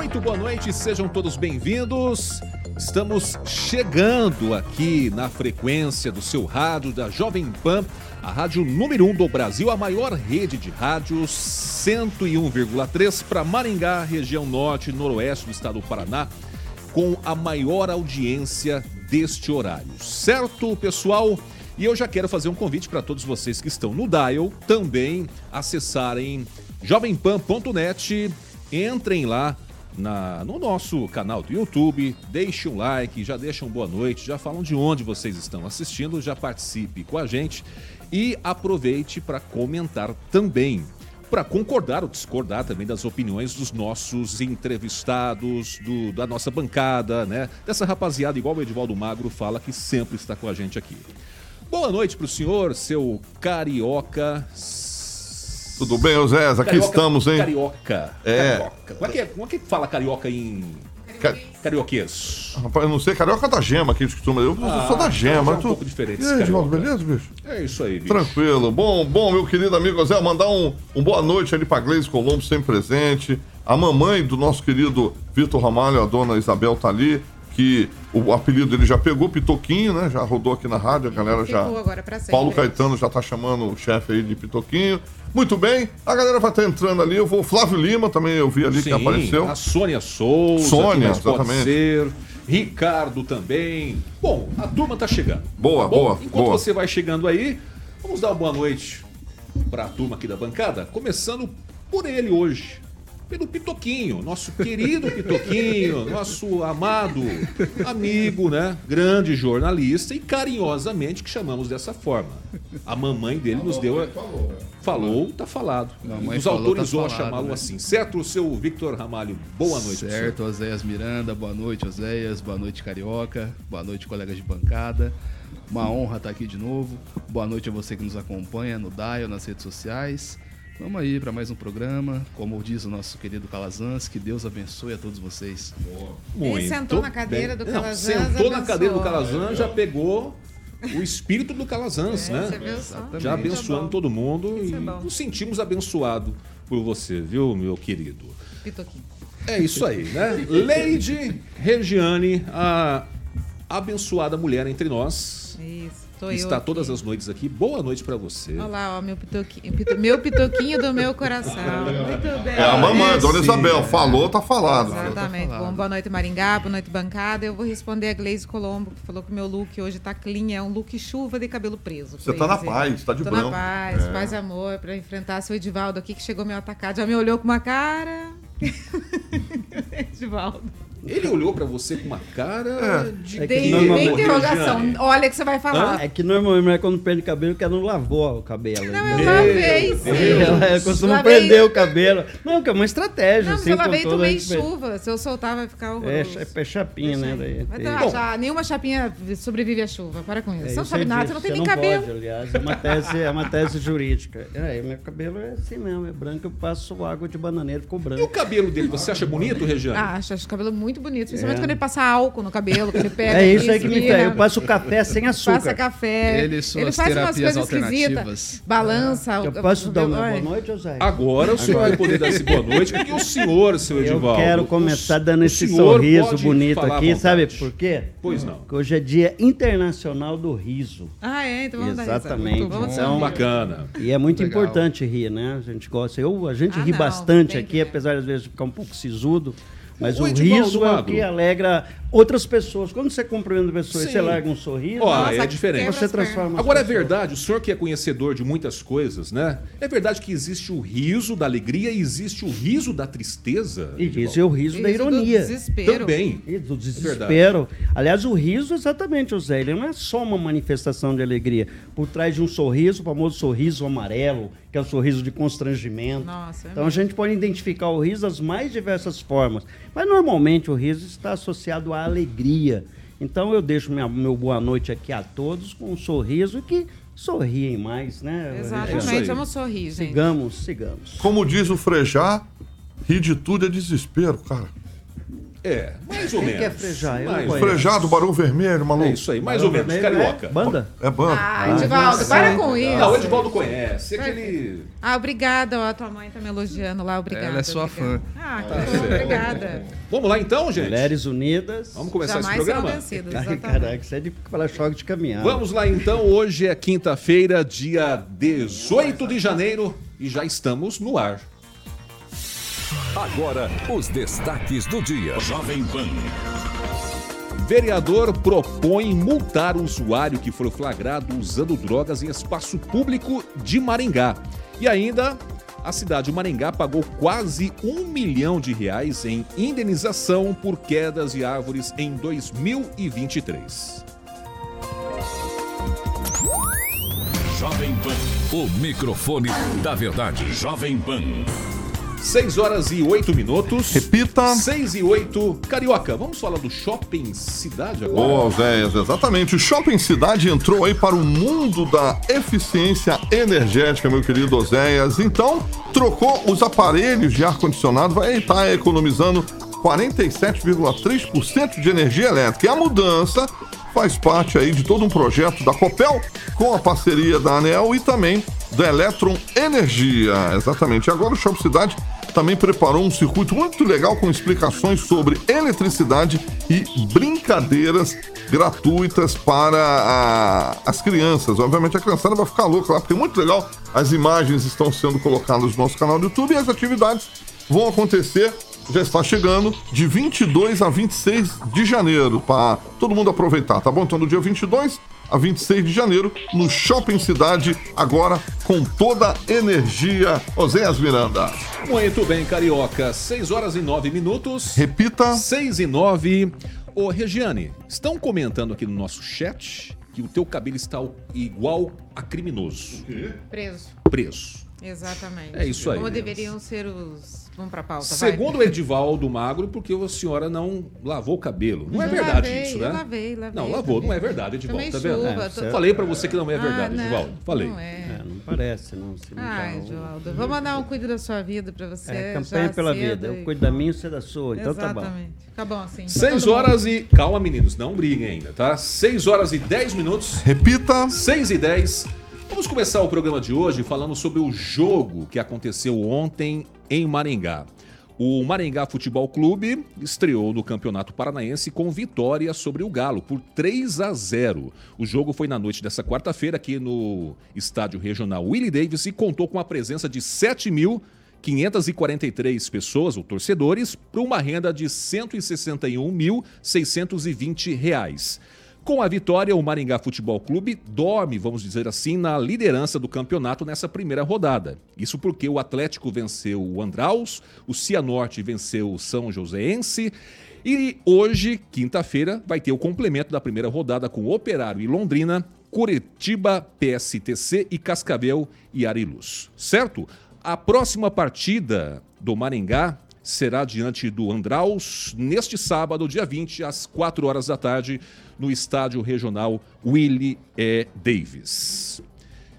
Muito boa noite, sejam todos bem-vindos. Estamos chegando aqui na frequência do seu rádio da Jovem Pan, a rádio número 1 um do Brasil, a maior rede de rádios 101,3 para Maringá, região norte e noroeste do estado do Paraná, com a maior audiência deste horário. Certo, pessoal? E eu já quero fazer um convite para todos vocês que estão no Dial também acessarem jovempan.net. Entrem lá, na, no nosso canal do YouTube. Deixe um like, já deixam boa noite, já falam de onde vocês estão assistindo, já participe com a gente e aproveite para comentar também. Para concordar ou discordar também das opiniões dos nossos entrevistados, do, da nossa bancada, né? Dessa rapaziada, igual o Edivaldo Magro fala, que sempre está com a gente aqui. Boa noite para o senhor, seu carioca tudo bem, Oséias? Aqui carioca, estamos, hein? Carioca. É. Carioca. Como é, que, é, como é que fala carioca em. Car... Carioquês. Rapaz, eu não sei, carioca da gema que costuma. Eu ah, sou da gema. É um tu... pouco diferente. E aí, Edvaldo, beleza, bicho? É isso aí, bicho. Tranquilo. Bom, bom, meu querido amigo Zé, mandar um, um boa noite ali pra Gleise Colombo, sempre presente. A mamãe do nosso querido Vitor Ramalho, a dona Isabel, tá ali que o apelido dele já pegou, Pitoquinho, né? Já rodou aqui na rádio, a galera já. Agora pra sempre. Paulo Caetano já tá chamando o chefe aí de Pitoquinho. Muito bem, a galera vai estar tá entrando ali. Eu vou. Flávio Lima também, eu vi ali Sim, que apareceu. A Sônia Souza. Sônia, exatamente. Ser. Ricardo também. Bom, a turma tá chegando. Boa, tá boa. Enquanto boa. você vai chegando aí, vamos dar uma boa noite para a turma aqui da bancada, começando por ele hoje pelo Pitoquinho, nosso querido Pitoquinho, nosso amado amigo, né? Grande jornalista e carinhosamente que chamamos dessa forma. A mamãe dele nos deu. A... Falou, tá falado. Nos falou, autorizou tá a chamá-lo né? assim. Certo, o seu Victor Ramalho? Boa noite. Certo, Oséias Miranda, boa noite, Oséias, boa noite, Carioca, boa noite, colegas de bancada. Uma honra estar aqui de novo. Boa noite a você que nos acompanha no Dial, nas redes sociais. Vamos aí para mais um programa. Como diz o nosso querido Calazans, que Deus abençoe a todos vocês. Muito Ele sentou na cadeira bem. do Calazans. Não, sentou abençoou. na cadeira do Calazans, já pegou o espírito do Calazans, é, né? Já abençoando todo mundo Isso e é nos sentimos abençoados por você, viu, meu querido? Pitoquinho. É isso aí, né? Leide Regiane, a abençoada mulher entre nós. Isso. Tô está todas as noites aqui. Boa noite para você. Olá, ó, meu pitoquinho, meu pitoquinho do meu coração. Muito bem. É a mamãe, Dona Isabel. Falou, tá falado. Exatamente. Tá falado. Bom, boa noite, Maringá. Boa noite, bancada. Eu vou responder a Gleise Colombo, que falou que o meu look hoje tá clean. É um look chuva de cabelo preso. Você tá na paz, tá de Tô branco. na paz, é. paz e amor, para enfrentar seu Edivaldo aqui, que chegou meu atacado. Já me olhou com uma cara. Edivaldo. Ele olhou para você com uma cara é. de é que interrogação. Olha que você vai falar. Hã? É que normalmente quando perde cabelo, que ela não lavou o cabelo. Não, eu lavei, sim. Ela, costuma lavei... prender o cabelo. Não, que é uma estratégia. Não, assim, eu lavei e tomei chuva. Se eu soltar, vai ficar horroroso. É, é chapinha, né? Daí, Mas não, já, nenhuma chapinha sobrevive à chuva. Para com isso. É, você não sabe nada, você não tem nem cabelo. Pode, aliás, é uma tese, é uma tese jurídica. É, meu cabelo é assim mesmo, é branco, eu passo água de bananeira, ficou branco. E o cabelo dele, você acha bonito, Regiane? Ah, acho, acho o cabelo muito bonito, principalmente é. quando ele passa álcool no cabelo, que ele pega. É isso aí que me pega. Eu passo café sem açúcar. Passa café. Ele, ele faz umas coisas esquisitas. Balança. É. Eu posso dar uma boa noite, José? Agora o senhor vai poder dar esse boa noite, porque o senhor, seu Edivaldo. Eu quero começar dando esse sorriso bonito aqui, sabe por quê? Pois não. Porque hoje é dia internacional do riso. Ah, é? Então vamos Exatamente. Dar vamos então, bacana. E é muito Legal. importante rir, né? A gente gosta. Eu, a gente ah, ri não, bastante aqui, apesar às vezes de ficar um pouco sisudo. Mas o Edivaldo riso é o que alegra outras pessoas. Quando você cumprimenta pessoas e Sim. você larga um sorriso, Nossa, é diferente. você transforma Agora é verdade, o senhor que é conhecedor de muitas coisas, né? É verdade que existe o riso da alegria e existe o riso da tristeza? E isso é o riso da Riso do ironia. desespero. Também. E do É desespero. Aliás, o riso, exatamente, José, ele não é só uma manifestação de alegria. Por trás de um sorriso, o famoso sorriso amarelo, que é o sorriso de constrangimento. Nossa, é então a gente pode identificar o riso das mais diversas formas. Mas normalmente o riso está associado à alegria. Então eu deixo minha, meu boa noite aqui a todos com um sorriso que sorriem mais, né? Exatamente, vamos sorrir, gente. Sigamos, sigamos. Como diz o Frejá, rir de tudo é desespero, cara. É, mais ou Quem menos. quer frejar? Eu não Mais- conheço. Frejá do Barão Vermelho, maluco. É isso aí, mais ou menos. Vermelho Carioca. é Banda? É banda. Ah, Edivaldo, para com isso. Não, o Edivaldo conhece. É aquele. Ah, obrigada. ó, A tua mãe tá me elogiando lá, obrigada. Ela é sua obrigada. fã. Ah, Tá que bom, obrigada. Vamos lá então, gente? Mulheres Unidas. Vamos começar Jamais esse programa? vencidas, Ai, exatamente. caraca, isso é de para choque de caminhão. Vamos lá então, hoje é quinta-feira, dia 18 de janeiro e já estamos no ar. Agora, os destaques do dia. Jovem Pan. Vereador propõe multar usuário que for flagrado usando drogas em espaço público de Maringá. E ainda, a cidade de Maringá pagou quase um milhão de reais em indenização por quedas de árvores em 2023. Jovem Pan. O microfone da verdade. Jovem Pan. 6 horas e 8 minutos. Repita. 6 e 8. Carioca, vamos falar do Shopping Cidade agora? Boa, Oséias, exatamente. O Shopping Cidade entrou aí para o mundo da eficiência energética, meu querido Oséias. Então, trocou os aparelhos de ar-condicionado, vai estar economizando 47,3% de energia elétrica. E a mudança faz parte aí de todo um projeto da Copel, com a parceria da ANEL e também da Electron Energia. Exatamente. Agora o Shopping Cidade também preparou um circuito muito legal com explicações sobre eletricidade e brincadeiras gratuitas para a- as crianças. Obviamente a criançada vai ficar louca lá, porque é muito legal. As imagens estão sendo colocadas no nosso canal do YouTube e as atividades vão acontecer. Já está chegando de 22 a 26 de janeiro para todo mundo aproveitar, tá bom? Então do dia 22 a 26 de janeiro no Shopping Cidade, agora com toda a energia. Oséias Miranda. Muito bem, Carioca. 6 horas e 9 minutos. Repita. 6 e 9. Ô, Regiane, estão comentando aqui no nosso chat que o teu cabelo está igual a criminoso. Preso. Preso. Exatamente. É isso aí. Como deveriam ser os. Vamos pra pauta. vai. Segundo o Edivaldo Magro, porque a senhora não lavou o cabelo. Não é Eu verdade lavei, isso, eu né? lavei, lavei, Não, lavou, lavei. não é verdade, Edivaldo, Tomei tá vendo? chuva, É, tô-. Falei pra você que não é verdade, Ah, não, Edivaldo. Falei. Não é. É, não parece, não. Se não Ai, tá- Joaldo, vou mandar um cuido da sua vida pra você. É, campanha já pela vida. Eu e- cuido da minha, você da sua. Então tá bom. Exatamente. Fica bom assim. pra 6 todo horas e. Calma, meninos, não briguem ainda, tá? 6 horas e 10 minutos. Repita. 6 e 10. Vamos começar o programa de hoje falando sobre o jogo que aconteceu ontem em Maringá. O Maringá Futebol Clube estreou no Campeonato Paranaense com vitória sobre o Galo por 3 a 0. O jogo foi na noite dessa quarta-feira aqui no Estádio Regional Willie Davis e contou com a presença de 7.543 pessoas, ou torcedores, para uma renda de 161.620 reais. Com a vitória, o Maringá Futebol Clube dorme, vamos dizer assim, na liderança do campeonato nessa primeira rodada. Isso porque o Atlético venceu o Andraus, o Cianorte venceu o São Joséense e hoje, quinta-feira, vai ter o complemento da primeira rodada com Operário e Londrina, Curitiba, PSTC e Cascavel e Ariluz. Certo? A próxima partida do Maringá será diante do Andraus neste sábado, dia 20, às 4 horas da tarde, no estádio regional Willie E. Davis.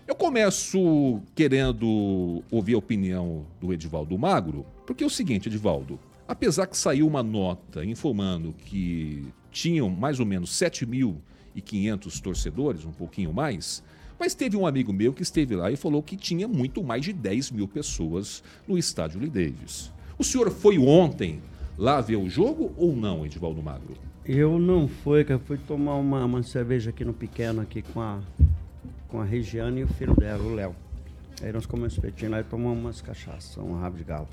Eu começo querendo ouvir a opinião do Edivaldo Magro, porque é o seguinte, Edivaldo, apesar que saiu uma nota informando que tinham mais ou menos 7.500 torcedores, um pouquinho mais, mas teve um amigo meu que esteve lá e falou que tinha muito mais de 10 mil pessoas no estádio Lee Davis. O senhor foi ontem lá ver o jogo ou não, Edivaldo Magro? Eu não fui, que eu fui tomar uma, uma cerveja aqui no pequeno, aqui com a, com a Regiane e o filho dela, o Léo. Aí nós comemos espetinho lá e tomamos umas cachaças, um rabo de galo.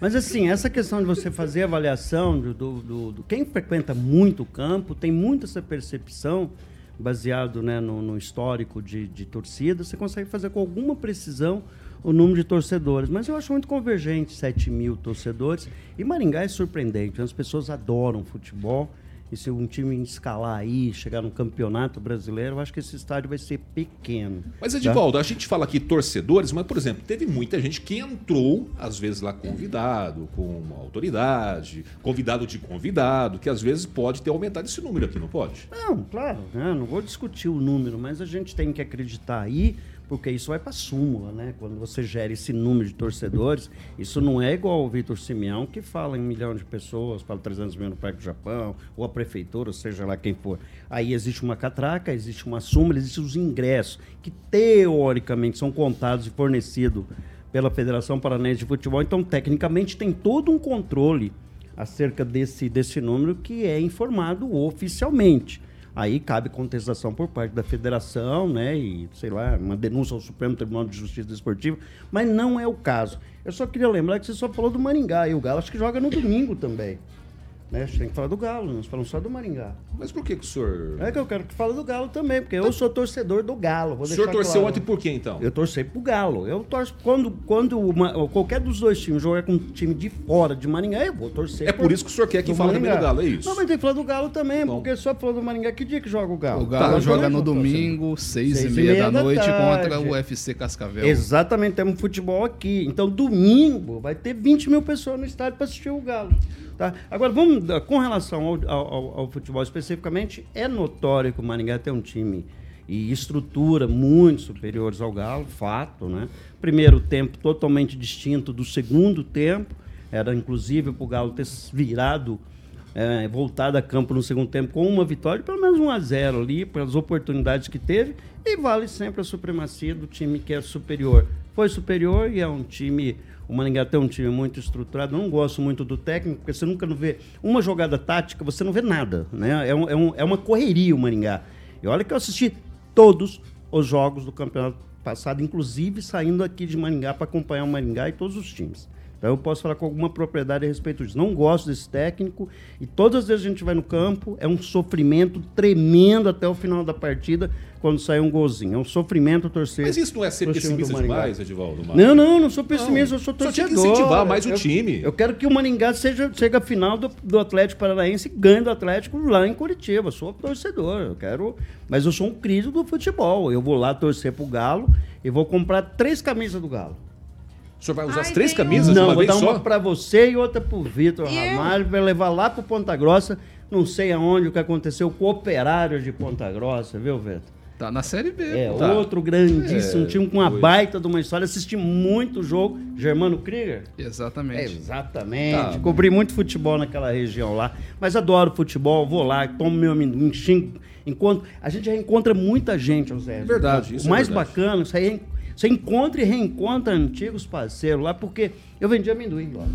Mas assim, essa questão de você fazer avaliação do, do, do, do quem frequenta muito o campo, tem muito essa percepção baseado né, no, no histórico de, de torcida, você consegue fazer com alguma precisão o número de torcedores. Mas eu acho muito convergente 7 mil torcedores. E Maringá é surpreendente. As pessoas adoram futebol. E se um time escalar aí, chegar no campeonato brasileiro, eu acho que esse estádio vai ser pequeno. Mas, Edivaldo, tá? a gente fala aqui torcedores, mas, por exemplo, teve muita gente que entrou, às vezes lá convidado, com uma autoridade, convidado de convidado, que às vezes pode ter aumentado esse número aqui, não pode? Não, claro, né? não vou discutir o número, mas a gente tem que acreditar aí porque isso vai para a súmula, né? Quando você gera esse número de torcedores, isso não é igual o Vitor Simeão, que fala em um milhão de pessoas, fala 300 mil no Parque do Japão, ou a prefeitura, ou seja lá quem for. Aí existe uma catraca, existe uma súmula, existem os ingressos, que teoricamente são contados e fornecidos pela Federação Paranense de Futebol. Então, tecnicamente, tem todo um controle acerca desse, desse número que é informado oficialmente. Aí cabe contestação por parte da federação, né? E, sei lá, uma denúncia ao Supremo Tribunal de Justiça Desportiva, mas não é o caso. Eu só queria lembrar que você só falou do Maringá, e o Galo acho que joga no domingo também. Né? A gente tem que falar do Galo, nós falamos só do Maringá. Mas por que, que o senhor. É que eu quero que fale do Galo também, porque eu sou torcedor do Galo. o senhor torceu claro. ontem por quê, então? Eu torci pro Galo. Eu torço. Quando, quando uma, qualquer dos dois times jogar com um time de fora de Maringá, eu vou torcer. É por, por isso que o senhor quer que fale também do Galo, é isso? Não, mas tem que falar do Galo também, Bom. porque só falou do Maringá. Que dia que joga o Galo? O Galo tá, joga no domingo, seis, seis, e meia, da, da noite, tarde. contra o UFC Cascavel. Exatamente, temos futebol aqui. Então, domingo, vai ter 20 mil pessoas no estádio para assistir o Galo. Tá? Agora, vamos, com relação ao, ao, ao, futebol especificamente, é notório que o Maringá tem um time e estrutura muito superiores ao Galo, fato. Né? Primeiro tempo totalmente distinto do segundo tempo, era inclusive para o Galo ter virado, é, voltado a campo no segundo tempo com uma vitória, pelo menos 1 a 0 ali, pelas oportunidades que teve, e vale sempre a supremacia do time que é superior. Foi superior e é um time o Maringá tem um time muito estruturado. não gosto muito do técnico, porque você nunca não vê uma jogada tática, você não vê nada. Né? É, um, é, um, é uma correria o Maringá. E olha que eu assisti todos os jogos do campeonato passado, inclusive saindo aqui de Maringá para acompanhar o Maringá e todos os times. Então eu posso falar com alguma propriedade a respeito disso. Não gosto desse técnico e todas as vezes a gente vai no campo, é um sofrimento tremendo até o final da partida quando sai um golzinho. É um sofrimento torcer. Mas isso não é ser pessimista demais, Edivaldo? Não, não, não sou pessimista, não. eu sou torcedor. Só tinha que incentivar mais o eu, time. Eu quero que o Maringá seja, chegue à final do, do Atlético Paranaense e ganhe do Atlético lá em Curitiba. Eu sou torcedor, eu quero. Mas eu sou um crítico do futebol. Eu vou lá torcer pro Galo e vou comprar três camisas do Galo. O senhor vai usar Ai, as três camisas Não, uma vou dar uma para você e outra para o Vitor Ramalho, vai levar lá para Ponta Grossa. Não sei aonde o que aconteceu com o operário de Ponta Grossa, viu, Vitor? Tá na Série B. É, tá. outro grandíssimo é, time com uma foi. baita de uma história. Assisti muito jogo. Germano Krieger? Exatamente. É, exatamente. Tá. Cobri muito futebol naquela região lá. Mas adoro futebol, vou lá, tomo meu amendoim, xingo. Encontro, a gente já encontra muita gente, José. Verdade. O mais é verdade. bacana, isso aí é você encontra e reencontra antigos parceiros lá, porque eu vendi amendoim lá,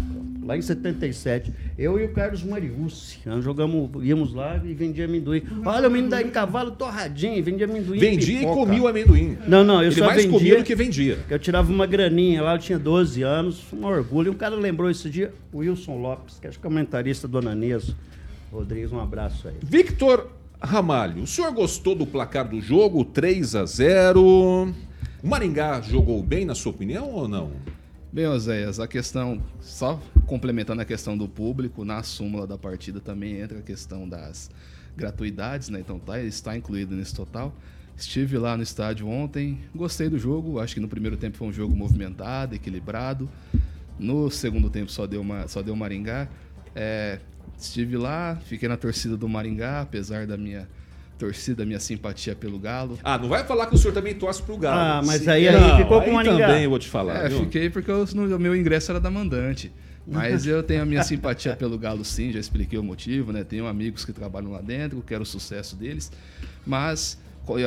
lá em 77. Eu e o Carlos Mariucci, nós jogamos, íamos lá e vendia amendoim. Olha, o amendoim em cavalo torradinho, vendia amendoim. Vendia e, e comia o amendoim. Não, não, eu Ele só mais vendia. comia do que vendia. Eu tirava uma graninha lá, eu tinha 12 anos, um orgulho. E um cara lembrou esse dia, o Wilson Lopes, que acho que é comentarista do Ananias. Rodrigues, um abraço aí. Victor Ramalho, o senhor gostou do placar do jogo? 3 a 0 o Maringá jogou bem, na sua opinião, ou não? Bem, Oséias, a questão, só complementando a questão do público, na súmula da partida também entra a questão das gratuidades, né? Então tá, está incluído nesse total. Estive lá no estádio ontem, gostei do jogo, acho que no primeiro tempo foi um jogo movimentado, equilibrado. No segundo tempo só deu, uma, só deu Maringá. É, estive lá, fiquei na torcida do Maringá, apesar da minha torcida, minha simpatia pelo Galo. Ah, não vai falar que o senhor também torce pro Galo. Ah, mas aí, aí não, ficou com o Maringá. também eu vou te falar. É, viu? fiquei porque o meu ingresso era da mandante. Mas eu tenho a minha simpatia pelo Galo sim, já expliquei o motivo, né? Tenho amigos que trabalham lá dentro, quero o sucesso deles. Mas,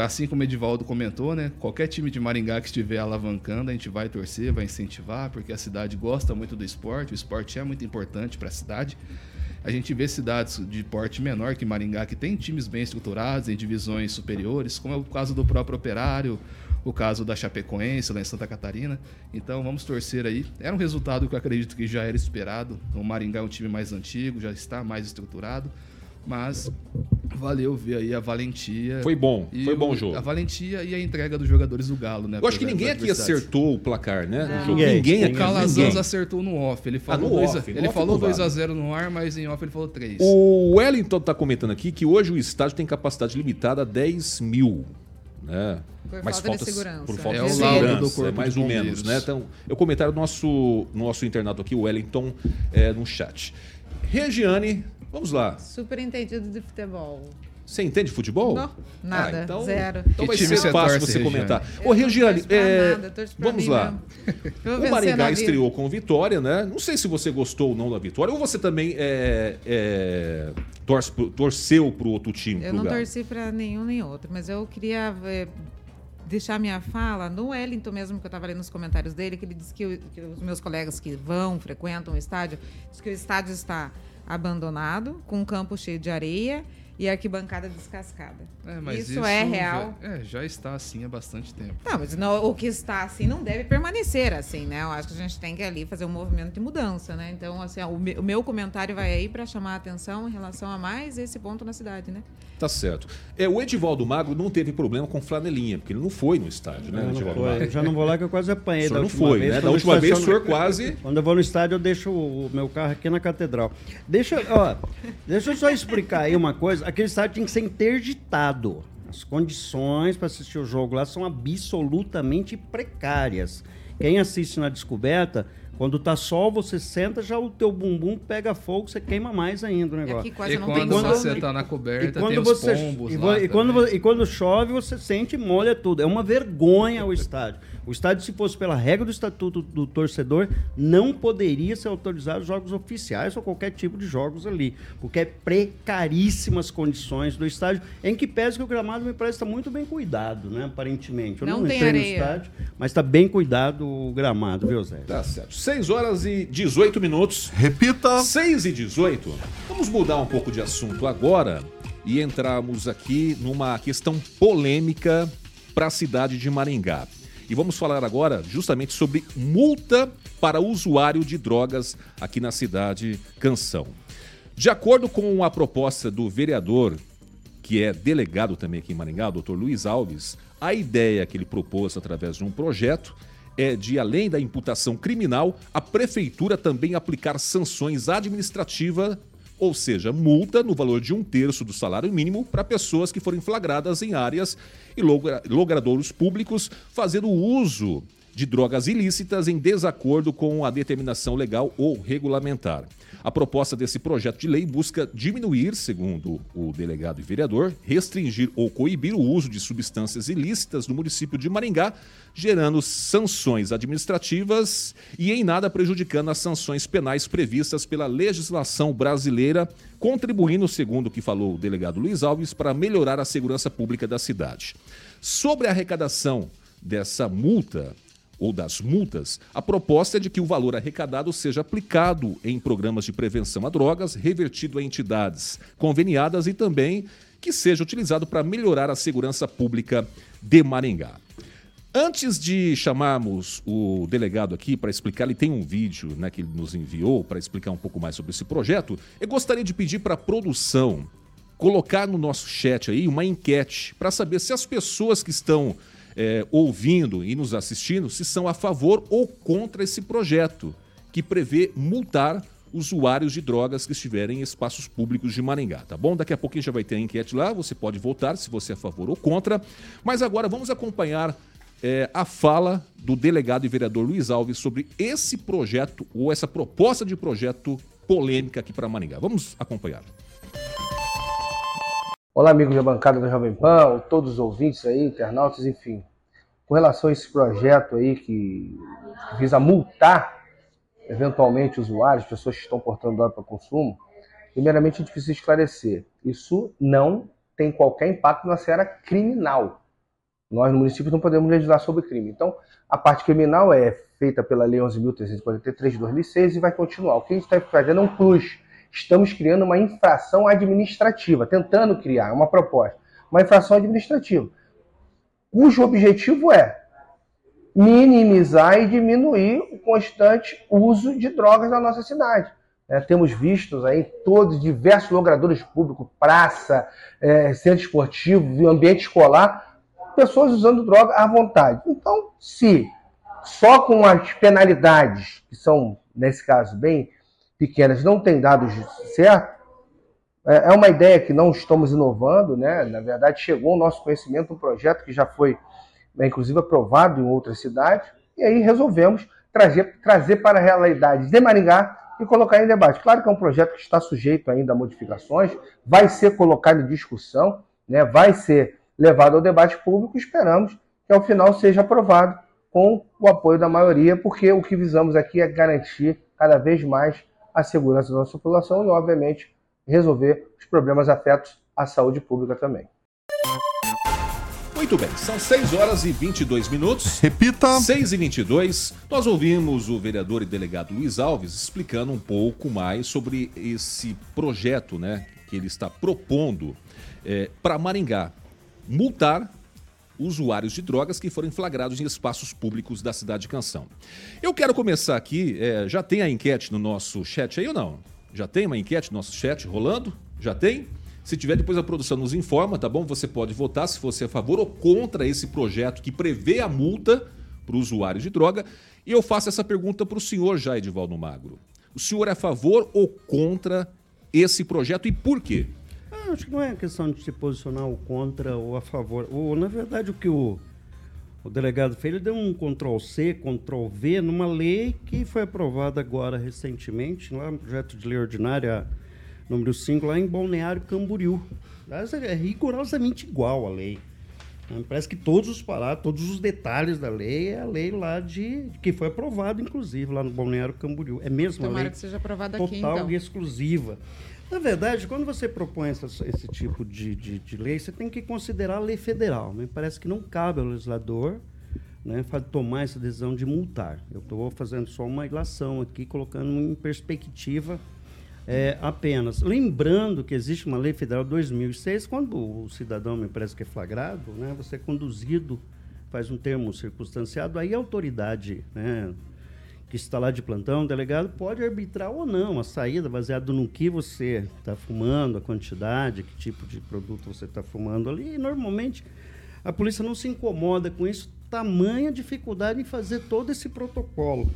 assim como o Edivaldo comentou, né? Qualquer time de Maringá que estiver alavancando, a gente vai torcer, vai incentivar, porque a cidade gosta muito do esporte, o esporte é muito importante para a cidade. A gente vê cidades de porte menor que Maringá, que tem times bem estruturados em divisões superiores, como é o caso do próprio Operário, o caso da Chapecoense lá em Santa Catarina. Então vamos torcer aí. Era um resultado que eu acredito que já era esperado. O Maringá é um time mais antigo, já está mais estruturado. Mas valeu ver aí a valentia. Foi bom, foi bom o jogo. A valentia e a entrega dos jogadores do Galo, né? Eu acho que ninguém aqui acertou o placar, né? Não. Ninguém, ninguém aqui. O Calazans acertou no off. Ele falou, Ah, no 2 off, no. 2x0 ar, mas em off ele falou 3. O Wellington tá comentando aqui que hoje o estádio tem capacidade limitada a 10 mil. Né? Por falta de segurança. Por falta É de o segurança, laudo do Corpo é mais ou menos. Né? Então, eu comentário do nosso, nosso internado aqui, o Wellington, é, no chat. Regiane, vamos lá. Super entendido de futebol. Você entende futebol? Não, nada, zero. Então Que vai time ser você fácil você Regiane? comentar. Eu Ô, Regiane, é, nada, vamos mim lá. O Maringá estreou com vitória, né? Não sei se você gostou ou não da vitória, ou você também é, é, torce torceu pro outro time. Eu não Galo. torci pra nenhum nem outro, mas eu queria é, deixar minha fala no Wellington mesmo, que eu estava lendo nos comentários dele, que ele disse que, o- que os meus colegas que vão, frequentam o estádio, diz que o estádio está abandonado, com um campo cheio de areia e arquibancada descascada. É, mas isso, é já- real. é, já está assim há bastante tempo. Não, mas não- o que está assim não deve permanecer assim, né? Eu acho que a gente tem que ali fazer um movimento de mudança, né? Então, assim, o meu comentário vai aí para chamar a atenção em relação a mais esse ponto na cidade, né? Tá certo. É, o Edivaldo Magro não teve problema com flanelinha, porque ele não foi no estádio, né, não já não vou lá que eu quase O apanhei. senhor da não foi, vez, né? Da última vez o senhor quase. Quando eu vou no estádio, eu deixo o meu carro aqui na catedral. Deixa, ó, deixa eu só explicar aí uma coisa. Aquele estádio tem que ser interditado. As condições para assistir o jogo lá são absolutamente precárias. Quem assiste na descoberta, quando tá sol, você senta, já o teu bumbum pega fogo, você queima mais ainda o E negócio. aqui quase E não quando tem quando- sol. você e- tá na E coberta, tem quando, os você, pombos e, e quando, e quando chove, você sente e molha tudo. É uma vergonha o estádio. O estádio, se fosse pela regra do estatuto do torcedor, não poderia ser autorizado jogos oficiais ou qualquer tipo de jogos ali. Porque é precaríssimas condições do estádio, em que pese que o gramado me parece estar muito bem cuidado, né? Aparentemente. Eu não, Não tem entrei no areia. estádio, mas está bem cuidado o gramado, viu, Zé? Tá certo. 6 horas e 18 minutos. Repita. 6 e 18. Vamos mudar um pouco de assunto agora e entrarmos aqui numa questão polêmica para a cidade de Maringá. E vamos falar agora justamente sobre multa para usuário de drogas aqui na cidade Canção. De acordo com a proposta do vereador, que é delegado também aqui em Maringá, o doutor Luiz Alves, a ideia que ele propôs através de um projeto é de, além da imputação criminal, a prefeitura também aplicar sanções administrativas, ou seja, multa no valor de um terço do salário mínimo para pessoas que forem flagradas em áreas e logra- logradouros públicos fazendo uso de drogas ilícitas em desacordo com a determinação legal ou regulamentar. A proposta desse projeto de lei busca diminuir, segundo o delegado e vereador, restringir ou coibir o uso de substâncias ilícitas no município de Maringá, gerando sanções administrativas e em nada prejudicando as sanções penais previstas pela legislação brasileira, contribuindo, segundo o que falou o delegado Luiz Alves, para melhorar a segurança pública da cidade. Sobre a arrecadação dessa multa, ou das multas, a proposta é de que o valor arrecadado seja aplicado em programas de prevenção a drogas, revertido a entidades conveniadas e também que seja utilizado para melhorar a segurança pública de Maringá. Antes de chamarmos o delegado aqui para explicar, ele tem um vídeo né, que ele nos enviou para explicar um pouco mais sobre esse projeto. Eu gostaria de pedir para a produção colocar no nosso chat aí uma enquete para saber se as pessoas que estão é, ouvindo e nos assistindo se são a favor ou contra esse projeto que prevê multar usuários de drogas que estiverem em espaços públicos de Maringá, tá bom? Daqui a pouquinho já vai ter a enquete lá, você pode votar se você é a favor ou contra. Mas agora vamos acompanhar é, a fala do delegado e vereador Luiz Alves sobre esse projeto ou essa proposta de projeto polêmica aqui para Maringá. Vamos acompanhar. Olá, amigos da bancada da Jovem Pan, todos os ouvintes aí, internautas, enfim. Com relação a esse projeto aí que visa multar eventualmente usuários, pessoas que estão portando droga para consumo, primeiramente a gente precisa esclarecer. Isso não tem qualquer impacto na seara criminal. Nós no município não podemos legislar sobre crime. Então, a parte criminal é feita pela Lei 11.343 de 2006 e vai continuar. O que a gente está fazendo é um plus. Estamos criando uma infração administrativa, tentando criar uma proposta, uma infração administrativa. cujo objetivo é minimizar e diminuir o constante uso de drogas na nossa cidade. É, temos visto aí todos diversos logradores públicos, praça, é, centro esportivo, ambiente escolar, pessoas usando droga à vontade. Então, se só com as penalidades, que são, nesse caso, bem pequenas, não tem dado certo, é, é uma ideia que não estamos inovando, né? Na verdade, chegou ao nosso conhecimento um projeto que já foi, né, inclusive, aprovado em outras cidades, e aí resolvemos trazer, trazer para a realidade de Maringá e colocar em debate. Claro que é um projeto que está sujeito ainda a modificações, vai ser colocado em discussão, né? vai ser levado ao debate público, esperamos que ao final seja aprovado com o apoio da maioria, porque o que visamos aqui é garantir cada vez mais a segurança da nossa população e, obviamente, resolver os problemas afetos à saúde pública também. Muito bem, são 6 horas e 22 minutos. Repita. 6 e 22. Nós ouvimos o vereador e delegado Luiz Alves explicando um pouco mais sobre esse projeto né, que ele está propondo é, para Maringá. Multar usuários de drogas que forem flagrados em espaços públicos da cidade de Canção. Eu quero começar aqui, é, já tem a enquete no nosso chat aí ou não? Já tem uma enquete no nosso chat rolando? Já tem? Se tiver, depois a produção nos informa, tá bom? Você pode votar se você é a favor ou contra esse projeto que prevê a multa para o usuário de droga. E eu faço essa pergunta para o senhor já, Edivaldo Magro. O senhor é a favor ou contra esse projeto e por quê? Ah, acho que não é questão de se posicionar ou contra ou a favor. Ou, na verdade, o que o, o delegado fez, ele deu um Ctrl-C, Ctrl-V numa lei que foi aprovada agora recentemente, lá no projeto de lei ordinária número 5, lá em Balneário Camboriú. É rigorosamente igual a lei. Né? Parece que todos os parágrafos, todos os detalhes da lei é a lei lá de. que foi aprovada, inclusive, lá no Balneário Camboriú. É mesmo Tomara a lei que seja aprovada total aqui, então. e exclusiva. Na verdade, quando você propõe essa, esse tipo de, de, de, lei, você tem que considerar a lei federal. Me parece que não cabe ao legislador né, tomar essa decisão de multar. Eu estou fazendo só uma ilação aqui, colocando em perspectiva é, apenas. Lembrando que existe uma lei federal 2006, quando o cidadão, me parece que é flagrado, né, você é conduzido, faz um termo circunstanciado, aí a autoridade né, que está lá de plantão, o delegado pode arbitrar ou não a saída baseado no que você está fumando, a quantidade, que tipo de produto você está fumando ali. E normalmente a polícia não se incomoda com isso, tamanha dificuldade em fazer todo esse protocolo.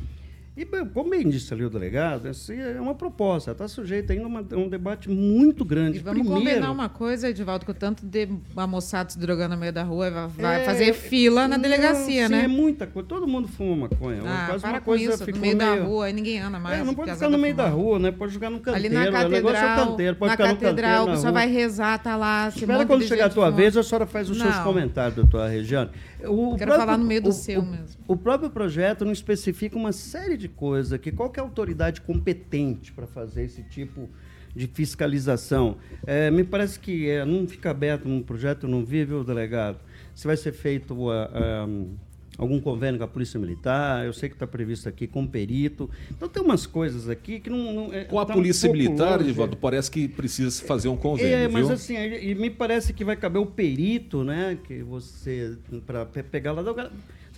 E, como bem disse ali o delegado, é uma proposta, está sujeita ainda a um debate muito grande. E vamos Primeiro, combinar uma coisa, Edivaldo, que o tanto de amoçado se drogando no meio da rua vai é, fazer fila na delegacia, sim, né? é muita coisa. Todo mundo fuma maconha. Ah, Quase para uma coisa isso, no meio da rua, aí ninguém anda mais. É, não pode ficar no meio da rua, né? Pode jogar no canteiro. Ali na catedral, o negócio é canteiro, pode na ficar catedral, no canteiro, a pessoa vai rezar, tá lá. Espera quando chegar a tua vez, a senhora faz os não. seus comentários, doutora Regiane. O Quero próprio, falar no meio do o, seu o, mesmo. O próprio projeto não especifica uma série de coisas que qualquer autoridade competente para fazer esse tipo de fiscalização. É, me parece que é, não fica aberto um projeto, não vi, viu, delegado? Se vai ser feito uh, um, algum convênio com a Polícia Militar, eu sei que está previsto aqui com perito. Então tem umas coisas aqui que não. não é, com a tá Polícia um Militar, Edivaldo, parece que precisa se fazer um convênio. É, mas viu? assim, e me parece que vai caber o perito, né? Que você. para pegar lá.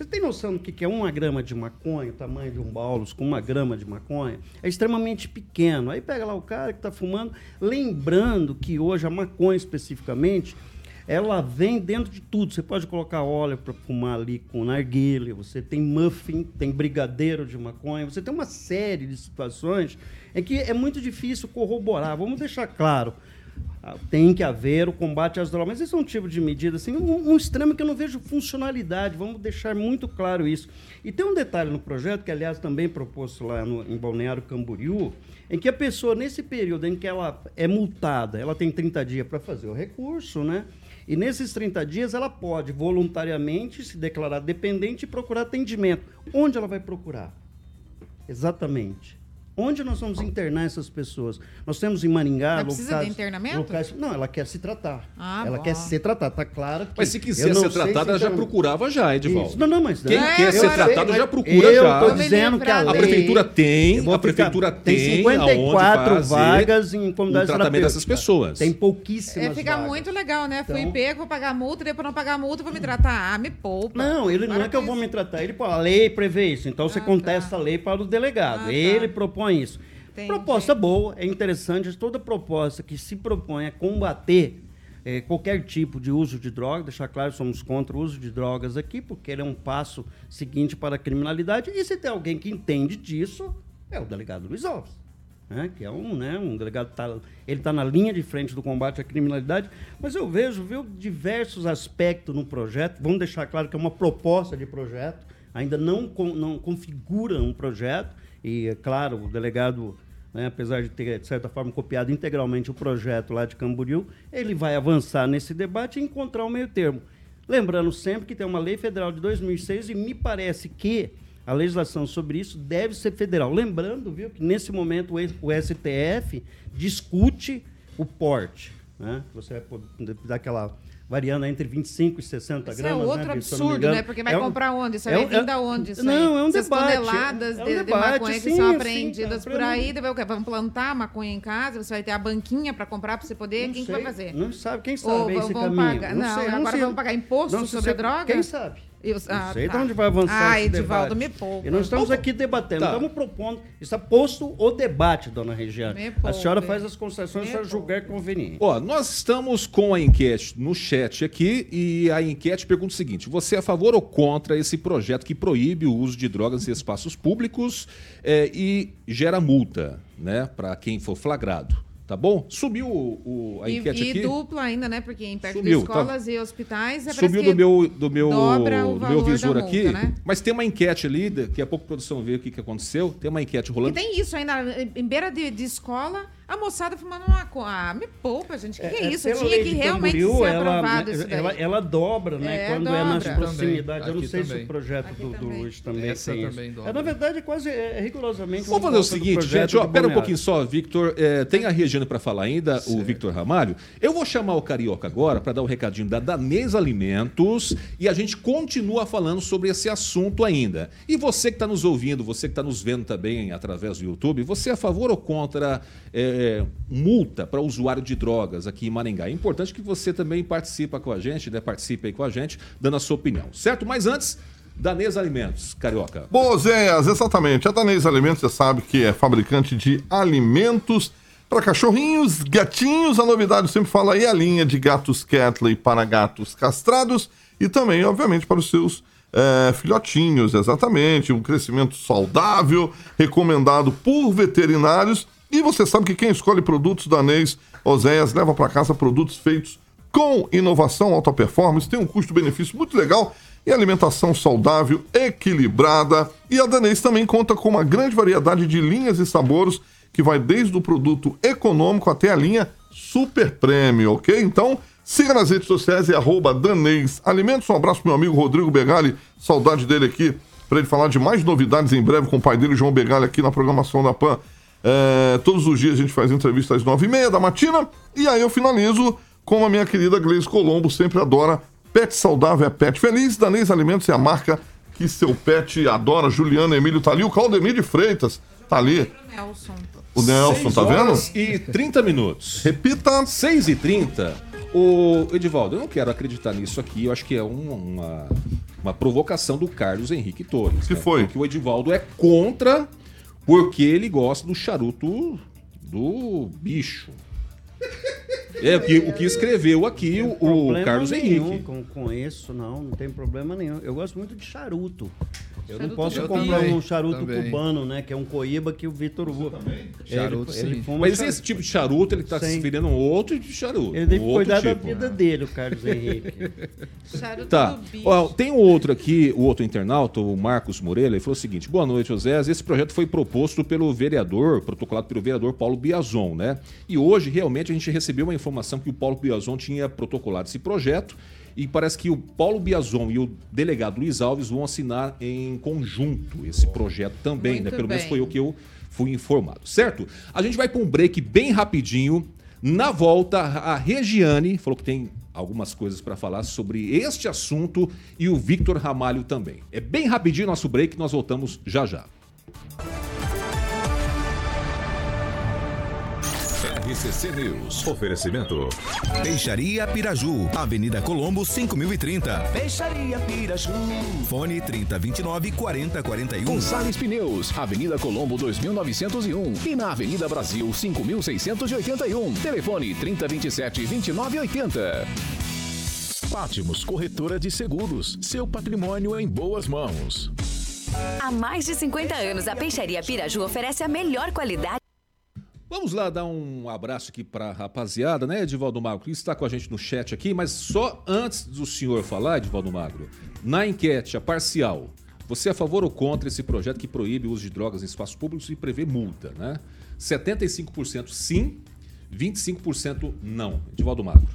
Você tem noção do que é uma grama de maconha, o tamanho de um baulos com uma grama de maconha? É extremamente pequeno. Aí pega lá o cara que está fumando, lembrando que hoje a maconha especificamente ela vem dentro de tudo. Você pode colocar óleo para fumar ali com narguilha, você tem muffin, tem brigadeiro de maconha, você tem uma série de situações em que é muito difícil corroborar. Vamos deixar claro, tem que haver o combate às drogas. Mas esse é um tipo de medida, assim, um, um, extremo que eu não vejo funcionalidade. Vamos deixar muito claro isso. E tem um detalhe no projeto, que aliás também proposto lá no, em Balneário Camboriú, em que a pessoa, nesse período em que ela é multada, ela tem 30 dias para fazer o recurso, né? E nesses 30 dias ela pode voluntariamente se declarar dependente e procurar atendimento. Onde ela vai procurar? Exatamente. Onde nós vamos internar essas pessoas? Nós temos em Maringá Mas precisa de locais, internamento? locais- Não, ela quer se tratar. Ah, ela bom. quer ser tratada, tá claro. que- Mas se eu quiser ser tratada, se ela já então- procurava já, Edivaldo. Isso. Não, não, mas Quem É, quer ser eu sei, tratado já procura eu já. tô Vou me dizendo que a livrar A lei... prefeitura tem, Eu a prefeitura tem, tem 54 aonde fazer vagas em comunidades tratamento dessas pessoas. Tem pouquíssimas É, fica vagas. muito legal, né? Fui Então- pego, vou pagar multa, depois não pagar multa, vou me tratar. Ah, me poupa. Não, ele não é que eu vou me tratar. Ele, pô, a lei prevê isso. Então você Ah, contesta tá. a lei para o delegado. Ah, tá. ele propõe isso. Entendi. Proposta boa, é interessante. Toda proposta que se propõe a combater eh, qualquer tipo de uso de droga, deixar claro, somos contra o uso de drogas aqui, porque ele é um passo seguinte para a criminalidade. E se tem alguém que entende disso, é o delegado Luiz Alves. né, que é um, né, um delegado, tá, ele está na linha de frente do combate à criminalidade, mas eu vejo viu, diversos aspectos no projeto, vamos deixar claro que é uma proposta de projeto, ainda não, não configura um projeto, e é claro, o delegado, né, apesar de ter, de certa forma, copiado integralmente o projeto lá de Camboriú, ele vai avançar nesse debate e encontrar um meio termo. Lembrando sempre que tem uma lei federal de 2006 e me parece que a legislação sobre isso deve ser federal. Lembrando, viu, que nesse momento o o STF discute o porte. Né? Você vai dar aquela variando entre 25 e 60 Isso é gramas. outro né, se eu não me absurdo, né? Porque vai É um- comprar onde? Isso é vai vir da onde? Isso não, aí? é um Essas debate. toneladas é um de, de maconha que sim, são sim, apreendidas tá, por aí. daí? Vamos plantar maconha em casa? Você vai ter a banquinha para comprar para você poder? Não Quem que sei, vai fazer? Não sabe, quem sabe Ou esse vão caminho. pagar- não, sei, agora sei. vamos pagar imposto Não, sobre a droga? Quem sabe? Eu, Não ah, sei tá. de onde vai avançar Ah, esse Edivaldo, debate. me poupa. E nós estamos aqui debatendo, Tá. estamos propondo, está posto o debate, dona Regiane. Me A senhora faz as concessões para julgar conveniente. Ó, nós estamos com a enquete no chat aqui e a enquete pergunta o seguinte: você é a favor ou contra esse projeto que proíbe o uso de drogas em espaços públicos eh, e gera multa, né, para quem for flagrado? Tá bom? Subiu o, o- a E, enquete e aqui. dupla ainda, né? Porque em perto Sumiu, de escolas e hospitais é Subiu parece do meu, do meu, do meu visor multa, aqui. né? Mas tem uma enquete ali, daqui a pouco a produção vê o que, que aconteceu. Tem uma enquete E rolando. tem isso ainda, em beira de, de escola, a moçada fumando uma co- Ah, me poupa, gente. O que, que é, isso? pela Tinha que realmente Camboriú, ser ela, aprovado isso daí. ela, ela dobra, né? É, quando é nas dobra. proximidades. Eu não sei se também. o projeto Aqui do, do também. Luiz também Essa tem também isso. dobra. É, na verdade, é quase é, rigorosamente. Vamos fazer o seguinte, gente, ó, pera um pouquinho só, Victor. é, tem a Regina para falar ainda, o Victor Ramalho. Eu vou chamar o Carioca agora para dar o recadinho da Danês Alimentos e a gente continua falando sobre esse assunto ainda. E você que está nos ouvindo, você que está nos vendo também através do YouTube, você é a favor ou contra é, multa para usuário de drogas aqui em Maringá? É importante que você também participe com a gente, né? Participe aí com a gente, dando a sua opinião, certo? Mas antes, Danês Alimentos, Carioca. Boas, exatamente. A Danês Alimentos, você sabe que é fabricante de alimentos para cachorrinhos, gatinhos. A novidade eu sempre fala aí a linha de gatos Catley para gatos castrados e também, obviamente, para os seus é, filhotinhos, exatamente. Um crescimento saudável, recomendado por veterinários. E você sabe que quem escolhe produtos danês, Oséias, leva para casa produtos feitos com inovação, alta performance, tem um custo-benefício muito legal e alimentação saudável, equilibrada. E a Danês também conta com uma grande variedade de linhas e sabores que vai desde o produto econômico até a linha super prêmio, ok? Então, siga nas redes sociais e arroba Danês Alimentos. Um abraço pro meu amigo Rodrigo Begali, saudade dele aqui, para ele falar de mais novidades em breve com o pai dele, João Begali, aqui na programação da PAN. É, todos os dias a gente faz entrevista às nove e meia da matina e aí eu finalizo com a minha querida Gleice Colombo, sempre adora pet saudável é pet feliz, Danês Alimentos é a marca que seu pet adora, Juliana Emílio tá ali, o Claudemir de Freitas tá ali, Nelson. o Nelson, tá vendo? E 30 minutos. Repita, 6 e 30 O Edivaldo, eu não quero acreditar nisso aqui. Eu acho que é um- uma, uma provocação do Carlos Henrique Torres. Que né? foi? Porque o Edivaldo é contra porque ele gosta do charuto do bicho. É o que, o que escreveu aqui o, o Carlos nenhum Henrique. Com, com isso, não, não tem problema nenhum. Eu gosto muito de charuto. Eu não posso comprar também, um charuto também. cubano, né? Que é um coíba que o Vitor usa. Charuto, ele, ele Mas charuto. esse tipo de charuto, ele está se a um outro de charuto. Ele deve um cuidar da tipo. vida dele, o Carlos Henrique. Charuto Tá. do bicho. Ó, tem um outro aqui, o outro internauta, o Marcos Moreira, ele falou o seguinte: boa noite, José. Esse projeto foi proposto pelo vereador, protocolado pelo vereador Paulo Biazon, né? E hoje, realmente, a gente recebeu uma informação que o Paulo Biazon tinha protocolado esse projeto. E parece que o Paulo Biazon e o delegado Luiz Alves vão assinar em conjunto esse projeto também, Muito né? Pelo menos bem. foi o que eu fui informado, certo? A gente vai para um break bem rapidinho. Na volta, a Regiane falou que tem algumas coisas para falar sobre este assunto e o Victor Ramalho também. É bem rapidinho nosso break, nós voltamos já já. RCC News. Oferecimento. Peixaria Piraju, Avenida Colombo 5030. Peixaria Piraju. Fone 3029 4041. Gonçalves Pneus, Avenida Colombo 2901 e na Avenida Brasil 5681. Telefone 3027 2980. Pátimos Corretora de Seguros. Seu patrimônio em boas mãos. Há mais de 50 anos, a Peixaria Piraju oferece a melhor qualidade. Vamos lá dar um abraço aqui para a rapaziada, né, Edivaldo Magro, que está com a gente no chat aqui, mas só antes do senhor falar, Edivaldo Magro, na enquete, a parcial, você é a favor ou contra esse projeto que proíbe o uso de drogas em espaços públicos e prevê multa, né? 75% sim, 25% não. Edivaldo Magro.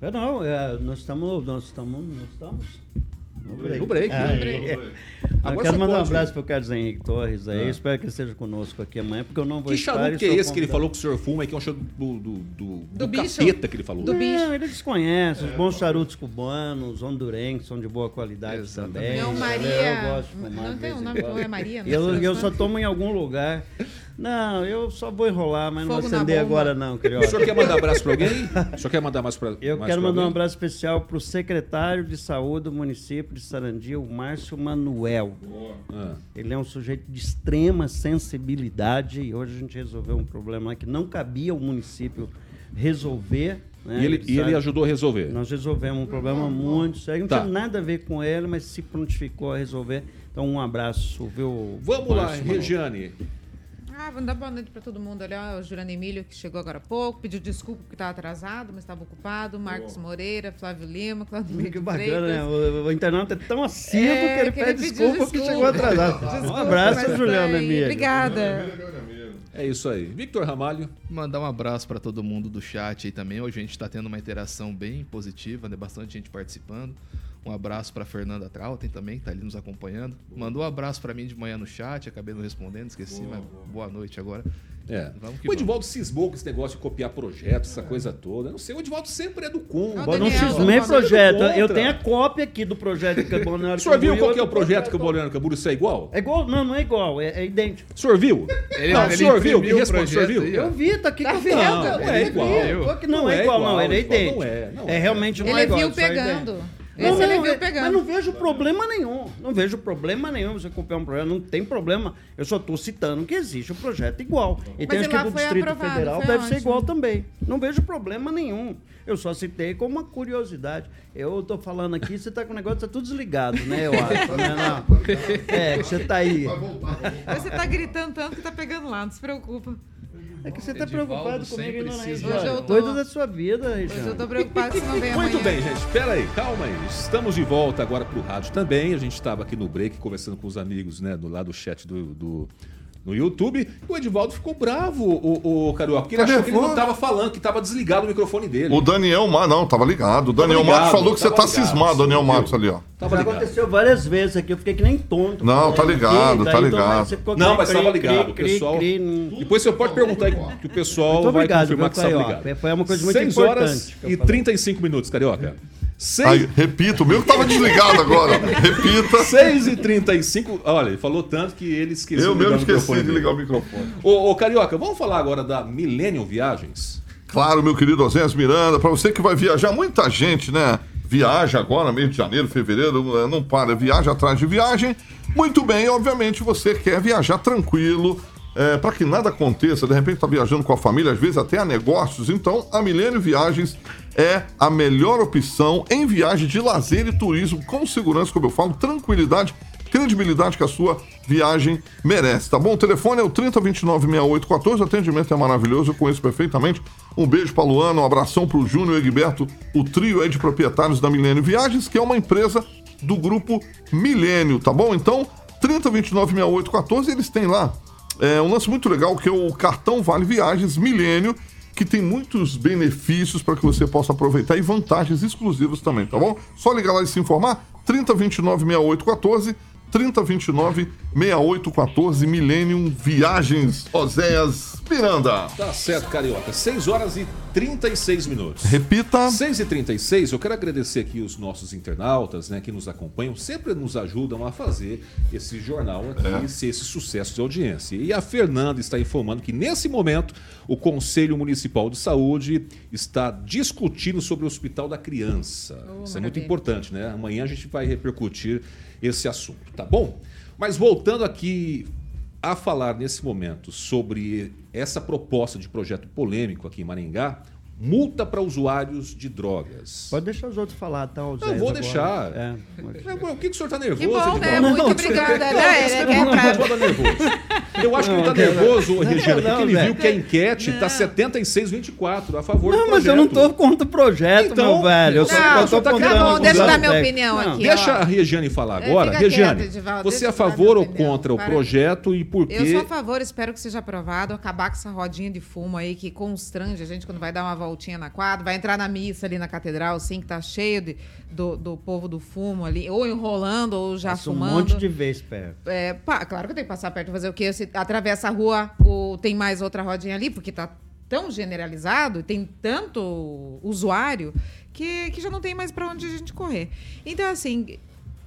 Eu não, é, nós estamos. Nós estamos. Nós estamos. No break. No break. Ah, no break. É. Eu quero mandar um abraço para o Carlos Henrique Torres aí. Ah. Espero que ele esteja conosco aqui amanhã, porque eu não vou que estar. Que charuto que é esse que ele falou que o senhor fuma aí, que é um charuto do, do, do, do, do capeta que ele falou? Do bicho. Não, ele desconhece. Os bons charutos cubanos, hondurenhos, são de boa qualidade Exatamente. também. Não, Maria. Eu gosto de fumar. Não tem um nome, não é Maria? Não eu, eu só tomo em algum lugar. Não, eu só vou enrolar, mas Fogo não vou acender agora não, Carioca. O senhor quer mandar um abraço para alguém? O senhor quer mandar mais para Eu mais quero mandar alguém? um abraço especial para o secretário de saúde do município de Sarandi, o Márcio Manuel. Ah. Ele é um sujeito de extrema sensibilidade e hoje a gente resolveu um problema que não cabia ao município resolver. Né? E, ele, e ele ajudou a resolver? Nós resolvemos um problema muito sério. Não tá. tinha nada a ver com ele, mas se prontificou a resolver. Então, um abraço, viu? Vamos lá, Regiane. Ah, vamos dar boa noite para todo mundo. Olha, o Jurano Emílio, que chegou agora há pouco, pediu desculpa porque estava atrasado, mas estava ocupado. Marcos oh. Moreira, Flávio Lima, Claudio Que bacana, né? O, o internauta é tão assíduo é, que ele que pede ele desculpa, desculpa porque chegou atrasado. Desculpa, um abraço, Juliano Emílio. Obrigada. É isso aí. Victor Ramalho. Mandar um abraço para todo mundo do chat aí também. Hoje a gente está tendo uma interação bem positiva, né? Bastante gente participando. Um abraço para Fernanda Trautem também, que está ali nos acompanhando. Mandou um abraço para mim de manhã no chat, acabei não respondendo, esqueci, boa, mas boa, boa noite agora. É. o Edivaldo cismou com esse negócio de copiar projetos, essa é. coisa toda. Não sei, o Edivaldo sempre é do contra. Eu não cismei projeto. Eu tenho a cópia aqui do projeto que o O senhor viu qual que é o projeto que o Bolsonaro Camburu isso é igual? É igual? Não, não é igual, é, é idêntico. O senhor viu? Ele, não, ele o senhor viu? Me responde, o senhor viu? Eu vi, tá aqui tá com vendo? Não, não é igual. Não, não é igual, não. Ele é idêntico. Não é, não é. realmente não é igual. Ele viu pegando. Não, não, ele viu pegando. Mas não vejo problema nenhum. Não vejo problema nenhum você copiar um projeto. Não tem problema. Eu só estou citando que existe um projeto igual. E tem que do Distrito aprovado, Federal deve ótimo. ser igual também. Não vejo problema nenhum. Eu só citei como uma curiosidade. Eu estou falando aqui, você está com o negócio, está tudo desligado, né? Eu acho, né? Não. É, você está aí. Você está gritando tanto que está pegando lá, não se preocupa. É que você está preocupado comigo, não é? Hoje eu tô... Coisa da sua vida. Hoje eu tô preocupado se não vem Muito bem, gente. Espera aí, calma aí. Estamos de volta agora pro rádio também. A gente estava aqui no break conversando com os amigos, né, do lado do chat do, do no YouTube. O Edivaldo ficou bravo, o, o Carioca, porque ele achou que ele não estava falando, que estava desligado o microfone dele. O Daniel Matos, não, tava ligado. O Daniel ligado, Matos falou que você tá ligado, cismado, Daniel Matos ali, ó. Tava Já aconteceu várias vezes aqui, eu fiquei que nem tonto. Não, tá ligado, tá ligado. Não, mas tava ligado, o pessoal... Depois você pode perguntar aí que o pessoal vai obrigado, confirmar que estava ligado. Foi uma coisa muito 6 horas e 35 minutos, Carioca. Seis... Aí, repito, o meu que tava desligado agora. Repita. 6 e 35 Olha, ele falou tanto que ele esqueceu Eu mesmo esqueci de ligar o microfone. Ô, ô, Carioca, vamos falar agora da Millennium Viagens? Claro, meu querido Osés Miranda, para você que vai viajar, muita gente, né? Viaja agora, mês de janeiro, fevereiro, não para, viaja atrás de viagem. Muito bem, obviamente você quer viajar tranquilo, é, para que nada aconteça, de repente está viajando com a família, às vezes até a negócios, então a Milênio Viagens é a melhor opção em viagem de lazer e turismo, com segurança, como eu falo, tranquilidade, credibilidade que a sua viagem merece, tá bom? O telefone é o 30296814, o atendimento é maravilhoso, eu conheço perfeitamente. Um beijo para Luana, um abração para o Júnior e Egberto, o trio aí de proprietários da Milênio Viagens, que é uma empresa do grupo Milênio, tá bom? Então, 30296814, eles têm lá é, um lance muito legal que é o cartão Vale Viagens Milênio, que tem muitos benefícios para que você possa aproveitar e vantagens exclusivas também, tá bom? Só ligar lá e se informar, 3029 6814, 3029 6814 Millennium Viagens Oséias Miranda. Tá certo, Carioca. 6 horas e 36 minutos. Repita. 6 e 36 eu quero agradecer aqui os nossos internautas né, que nos acompanham, sempre nos ajudam a fazer esse jornal aqui, ser esse sucesso de audiência. E a Fernanda está informando que, nesse momento, o Conselho Municipal de Saúde está discutindo sobre o Hospital da Criança. Oh, Isso é muito maravilha. importante, né? Amanhã a gente vai repercutir esse assunto, tá bom? Mas voltando aqui a falar nesse momento sobre essa proposta de projeto polêmico aqui em Maringá, multa para usuários de drogas. Pode deixar os outros falar, tá? o Não, vou agora. deixar. É. É, Por que, que o senhor está nervoso? Que bom, né? Muito obrigada. né? Quer pra- Não, não, nervoso. Eu acho que ele Não, está não, nervoso, não, Regiane, não, porque ele viu que a enquete está 76-24 a favor do Não, projeto. mas eu não tô contra o projeto, Então, meu velho. Eu só, não, eu tô tá contando bom, os deixa eu dar minha opinião Não, aqui. Deixa a Regiane falar É, agora. Regiane, você é a favor ou contra o projeto e por quê? Eu sou a favor, espero que seja aprovado, acabar com essa rodinha de fumo aí que constrange a gente quando vai dar uma voltinha na quadra, vai entrar na missa ali na catedral, sim, que tá cheio de, do, do povo do fumo ali, ou enrolando, ou já Passa um fumando. monte de vez perto. É, pá, claro que eu tenho que passar perto fazer o quê? Se atravessa a rua, tem mais outra rodinha ali, porque tá tão generalizado, tem tanto usuário, que, que já não tem mais para onde a gente correr. Então, assim,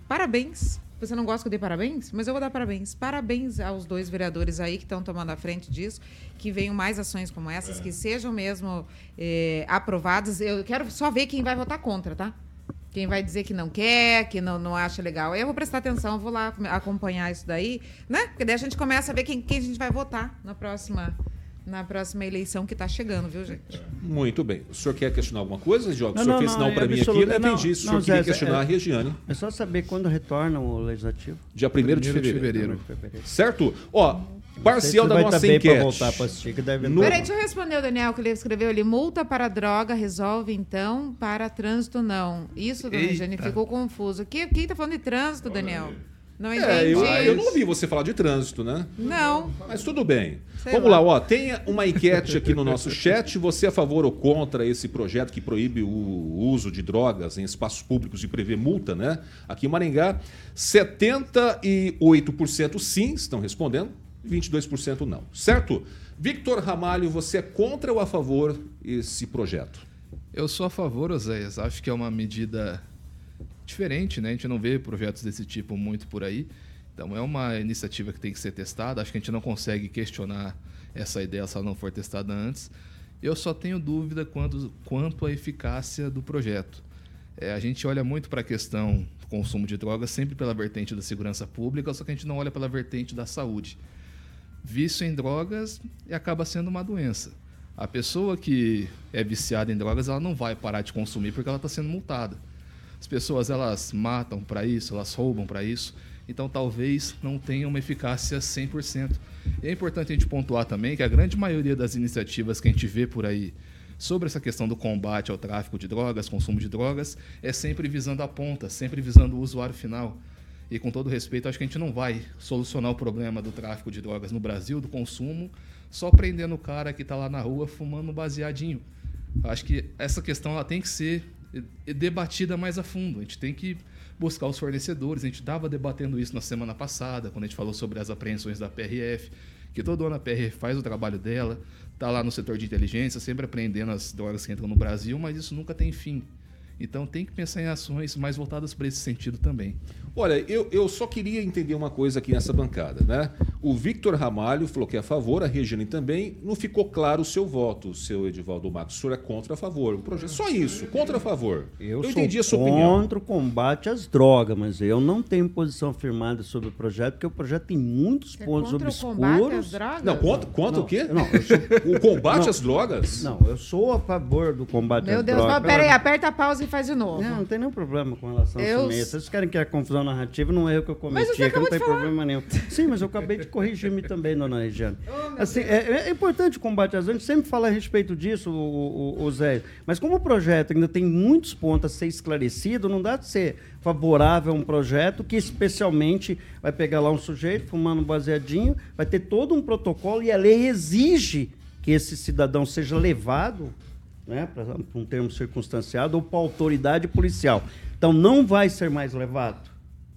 parabéns. Você não gosta que eu dê parabéns? Mas eu vou dar parabéns. Parabéns aos dois vereadores aí que estão tomando a frente disso, que venham mais ações como essas, que sejam mesmo eh, aprovadas. Eu quero só ver quem vai votar contra, tá? Quem vai dizer que não quer, que não, não acha legal. Aí eu vou prestar atenção, vou lá acompanhar isso daí, né? Porque daí a gente começa a ver quem, quem a gente vai votar na próxima, na próxima eleição que tá chegando, viu, gente? Muito bem. O senhor quer questionar alguma coisa, Diogo? O Não, senhor não, fez não, sinal é para mim aqui, eu não não, entendi. Se o não, senhor queria Zé, questionar é- a Regiane. É só saber quando retorna o legislativo. Dia 1 de Primeiro de fevereiro. Certo? Ó, Não parcial da nossa tá bem enquete. Pra voltar pra assistir, que deve No- Peraí, deixa eu responder o Daniel, que ele escreveu ali. Multa para droga resolve, então, para trânsito não. Isso, dona. Regiane, ficou confuso. Que, quem tá falando de trânsito, Daniel? Não entendi. É, eu, eu não ouvi você falar de trânsito, né? Não. Mas tudo bem. Sei Vamos lá. lá, ó. Tem uma enquete aqui no nosso chat. Você é a favor ou contra esse projeto que proíbe o uso de drogas em espaços públicos e prevê multa, né? Aqui em Maringá, 78% sim estão respondendo, 22% não. Certo? Victor Ramalho, você é contra ou a favor esse projeto? Eu sou a favor, Oséias. Acho que é uma medida diferente, né? A gente não vê projetos desse tipo muito por aí. Então é uma iniciativa que tem que ser testada. Acho que a gente não consegue questionar essa ideia se ela não for testada antes. Eu só tenho dúvida quanto, quanto à eficácia do projeto. É, a gente olha muito para a questão do consumo de drogas sempre pela vertente da segurança pública, só que a gente não olha pela vertente da saúde. Vício em drogas acaba sendo uma doença. A pessoa que é viciada em drogas, ela não vai parar de consumir porque ela está sendo multada. As pessoas elas matam para isso, elas roubam para isso. Então talvez não tenha uma eficácia 100%. E é importante a gente pontuar também que a grande maioria das iniciativas que a gente vê por aí sobre essa questão do combate ao tráfico de drogas, consumo de drogas, é sempre visando a ponta, sempre visando o usuário final. E com todo respeito, acho que a gente não vai solucionar o problema do tráfico de drogas no Brasil, do consumo, só prendendo o cara que está lá na rua fumando um baseadinho. Acho que essa questão ela tem que ser debatida mais a fundo. A gente tem que buscar os fornecedores. A gente estava debatendo isso na semana passada, quando a gente falou sobre as apreensões da PRF, que todo ano a PRF faz o trabalho dela, está lá no setor de inteligência, sempre apreendendo as drogas que entram no Brasil, mas isso nunca tem fim. Então tem que pensar em ações mais voltadas para esse sentido também. Olha, eu, eu só queria entender uma coisa aqui nessa bancada, né? O Victor Ramalho falou que é a favor, a Regiane também. Não ficou claro o seu voto, o seu Edivaldo Matos. O senhor é contra a favor. O projeto, só isso, contra a favor. Eu, entendi a sou sua opinião. contra o combate às drogas, mas eu não tenho posição firmada sobre o projeto, porque o projeto tem muitos Você é pontos contra o combate às obscuros. drogas? Não, contra, contra Não, o quê? não, eu sou- O combate Não. às drogas? Não, eu sou a favor do combate Meu às Deus, drogas. não, peraí, aperta a pausa e faz de novo. Não, não tem nenhum problema com relação a Eu- isso mesmo. Vocês querem que a confusão narrativa não é eu que eu Mas cometi, você é que não tem falar. problema nenhum. Sim, mas eu acabei de corrigir-me também, dona Regiane. Oh, assim, é, é importante o combate às a gente sempre fala a respeito disso, o, o, o Zé. Mas como o projeto ainda tem muitos pontos a ser esclarecido, não dá de ser favorável a um projeto que especialmente vai pegar lá um sujeito fumando um baseadinho, vai ter todo um protocolo e a lei exige que esse cidadão seja levado né, para um termo circunstanciado, ou para autoridade policial. Então não vai ser mais levado.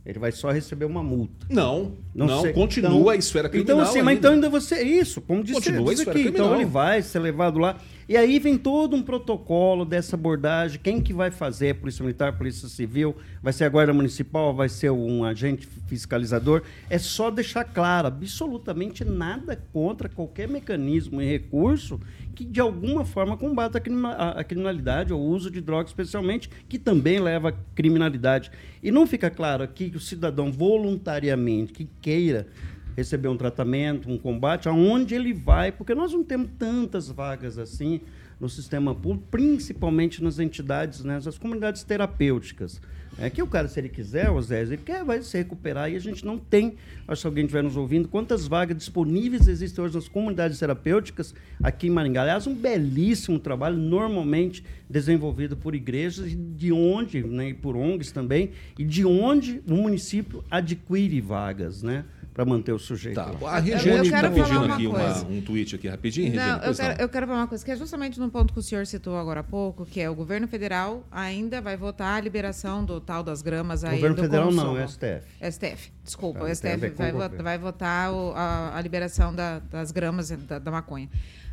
Ele vai só receber uma multa. Não, não, sei. continua Então- a esfera criminal. Então, assim, mas então ainda você. Isso, como disse, Continua esfera aqui. Então criminal. ele vai ser levado lá. E aí vem todo um protocolo dessa abordagem. Quem que vai fazer? Polícia Militar, Polícia Civil? Vai ser a Guarda Municipal? Vai ser um agente fiscalizador? É só deixar claro, absolutamente nada contra qualquer mecanismo e recurso que de alguma forma combata a criminalidade ou o uso de drogas, especialmente, que também leva à criminalidade. E não fica claro aqui que o cidadão voluntariamente que queira receber um tratamento, um combate, aonde ele vai, porque nós não temos tantas vagas assim no sistema público, principalmente nas entidades, né, nas comunidades terapêuticas. É que o cara, se ele quiser, o Zé, ele quer, vai se recuperar e a gente não tem, acho que alguém estiver nos ouvindo, quantas vagas disponíveis existem hoje nas comunidades terapêuticas aqui em Maringá. Aliás, um belíssimo trabalho, normalmente desenvolvido por igrejas, de onde, né, e por ONGs também, e de onde o município adquire vagas, né, para manter o sujeito. Tá, lá. a Regiane está quero falar pedindo uma aqui uma- coisa. um tweet aqui rapidinho, Regiane. Não, eu quero, eu quero falar uma coisa que é justamente no ponto que o senhor citou agora há pouco, que é o governo federal ainda vai votar a liberação do tal das gramas aí Governo do federal consumo. não, é STF. STF, desculpa, Tá, o não a STF vai, o vo- governo. vai votar o- a, a liberação da- das gramas da, da maconha.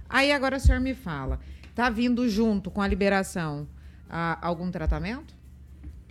Aí agora o senhor me fala, tá vindo junto com a liberação ah, algum tratamento?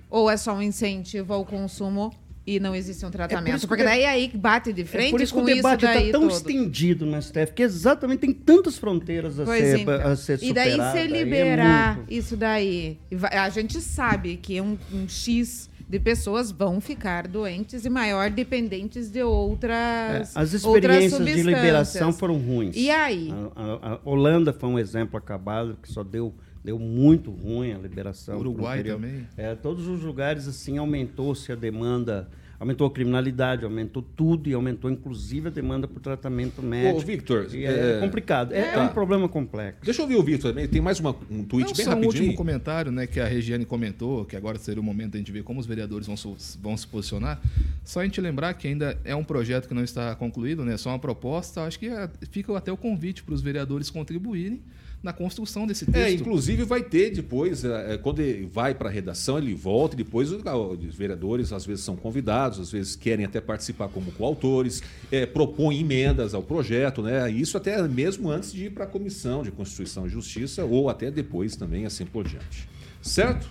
Ou é só um incentivo ao consumo e não existe um tratamento? isso que Porque de- daí aí bate de É frente por isso que o debate está tão todo. estendido no STF, que exatamente tem tantas fronteiras a, Pois ser, então. a ser E daí, se é liberar muito. isso daí, a gente sabe que um, um X de pessoas vão ficar doentes e maior dependentes de É, outras as outras experiências de substâncias. liberação foram ruins. E aí? A, a- a Holanda foi um exemplo acabado, que só deu, deu muito ruim a liberação. Uruguai também. É, todos os lugares, assim, aumentou-se a demanda, aumentou a criminalidade, aumentou tudo e aumentou, inclusive, a demanda por tratamento médico. Victor, E é, é- complicado. É, é Tá. um problema complexo. Deixa eu ouvir o Victor também. Tem mais uma- um tweet Não, bem só um rapidinho. último comentário, né, que a Regiane comentou, que agora seria o momento da gente ver como os vereadores vão, vão se posicionar. Só a gente lembrar que ainda é um projeto que não está concluído, né, só uma proposta. Acho que é- fica até o convite para os vereadores contribuírem na construção desse texto. É, inclusive vai ter depois, é, é, quando ele vai para a redação, ele volta e depois os, os vereadores às vezes são convidados, às vezes querem até participar como coautores, é, propõem emendas ao projeto, né? Isso até mesmo antes de ir para a Comissão de Constituição e Justiça ou até depois também, assim por diante. Certo?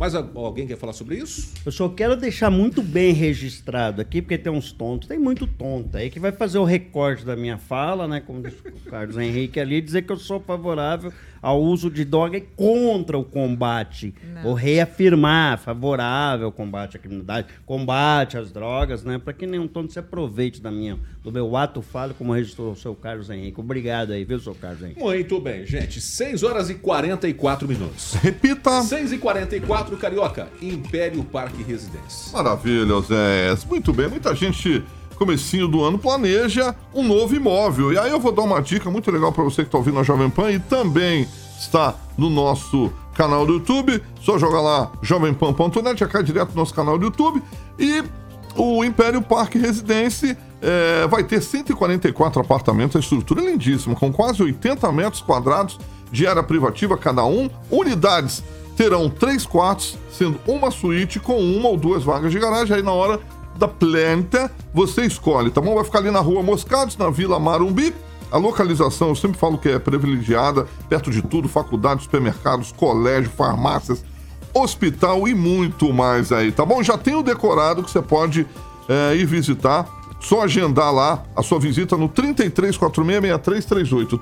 Mais a- alguém quer falar sobre isso? Eu só quero deixar muito bem registrado aqui, porque tem uns tontos, tem muito tonto aí, que vai fazer o recorte da minha fala, né? Como disse o Carlos Henrique ali, dizer que eu sou favorável ao uso de droga e contra o combate. Não. Ou reafirmar, favorável ao combate à criminalidade, combate às drogas, né? Para que nenhum tonto se aproveite da minha, do meu ato falo, como registrou o seu Carlos Henrique. Obrigado aí, viu, seu Carlos Henrique? Muito bem, gente. 6 horas e 44 minutos. Repita. 6 e 44 Carioca, Império Parque Residência. Maravilha, Zé. Muito bem, muita gente, comecinho do ano, planeja um novo imóvel. E aí eu vou dar uma dica muito legal para você que está ouvindo a Jovem Pan e também está no nosso canal do YouTube. Só joga lá jovempan.net, já cai direto no nosso canal do YouTube. E o Império Parque Residência eh, vai ter 144 apartamentos, a estrutura é lindíssima, com quase 80 metros quadrados de área privativa cada um, unidades terão três quartos, sendo uma suíte com uma ou duas vagas de garagem. Aí na hora da planta, você escolhe, tá bom? Vai ficar ali na rua Moscados, na Vila Marumbi. A localização, eu sempre falo que é privilegiada, perto de tudo, faculdades, supermercados, colégio, farmácias, hospital e muito mais aí, tá bom? Já tem o decorado que você pode é, ir visitar. Só agendar lá a sua visita no 3346-6338.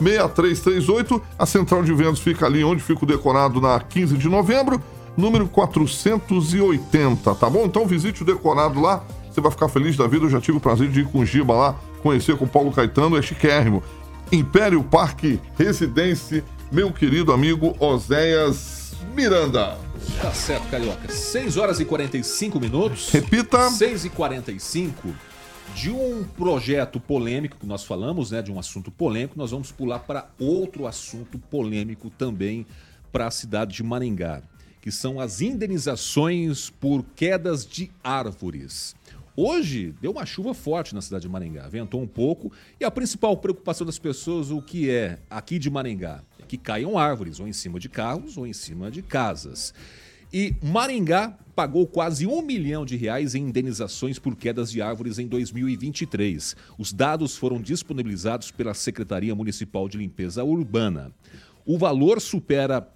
3346-6338. A central de vendas fica ali onde fica o decorado na 15 de novembro, número 480, tá bom? Então visite o decorado lá, você vai ficar feliz da vida. Eu já tive o prazer de ir com o Giba lá, conhecer com o Paulo Caetano, é chiquérrimo. Império Parque Residência, meu querido amigo Oséias Miranda. Tá certo, Carioca. 6 horas e 45 minutos. Repita. 6 e 45 de um projeto polêmico que nós falamos, né, de um assunto polêmico, nós vamos pular para outro assunto polêmico também para a cidade de Maringá, que são as indenizações por quedas de árvores. Hoje deu uma chuva forte na cidade de Maringá, ventou um pouco e a principal preocupação das pessoas, o que é aqui de Maringá, é que caiam árvores, ou em cima de carros ou em cima de casas. E Maringá pagou quase um milhão de reais em indenizações por quedas de árvores em 2023. Os dados foram disponibilizados pela Secretaria Municipal de Limpeza Urbana. O valor supera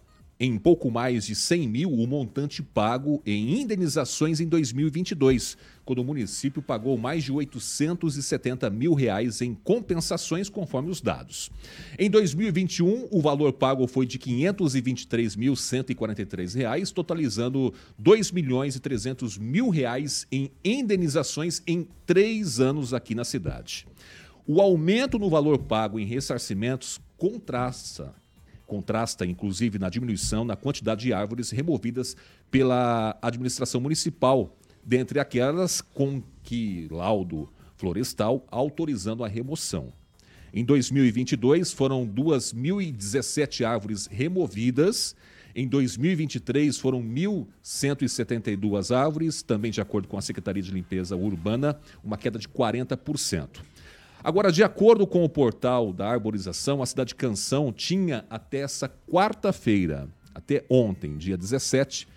em pouco mais de 100 mil o montante pago em indenizações em 2022, quando o município pagou mais de 870 mil reais em compensações, conforme os dados. Em 2021, o valor pago foi de 523.143 reais, totalizando 2 milhões e 300 mil reais em indenizações em três anos aqui na cidade. O aumento no valor pago em ressarcimentos contrasta contrasta inclusive na diminuição na quantidade de árvores removidas pela administração municipal, dentre aquelas com que laudo florestal autorizando a remoção. Em 2022 foram 2.017 árvores removidas. Em 2023 foram 1.172 árvores, também de acordo com a Secretaria de Limpeza Urbana, uma queda de 40%. Agora, de acordo com o portal da arborização, a cidade Canção tinha até essa quarta-feira, até ontem, dia 17,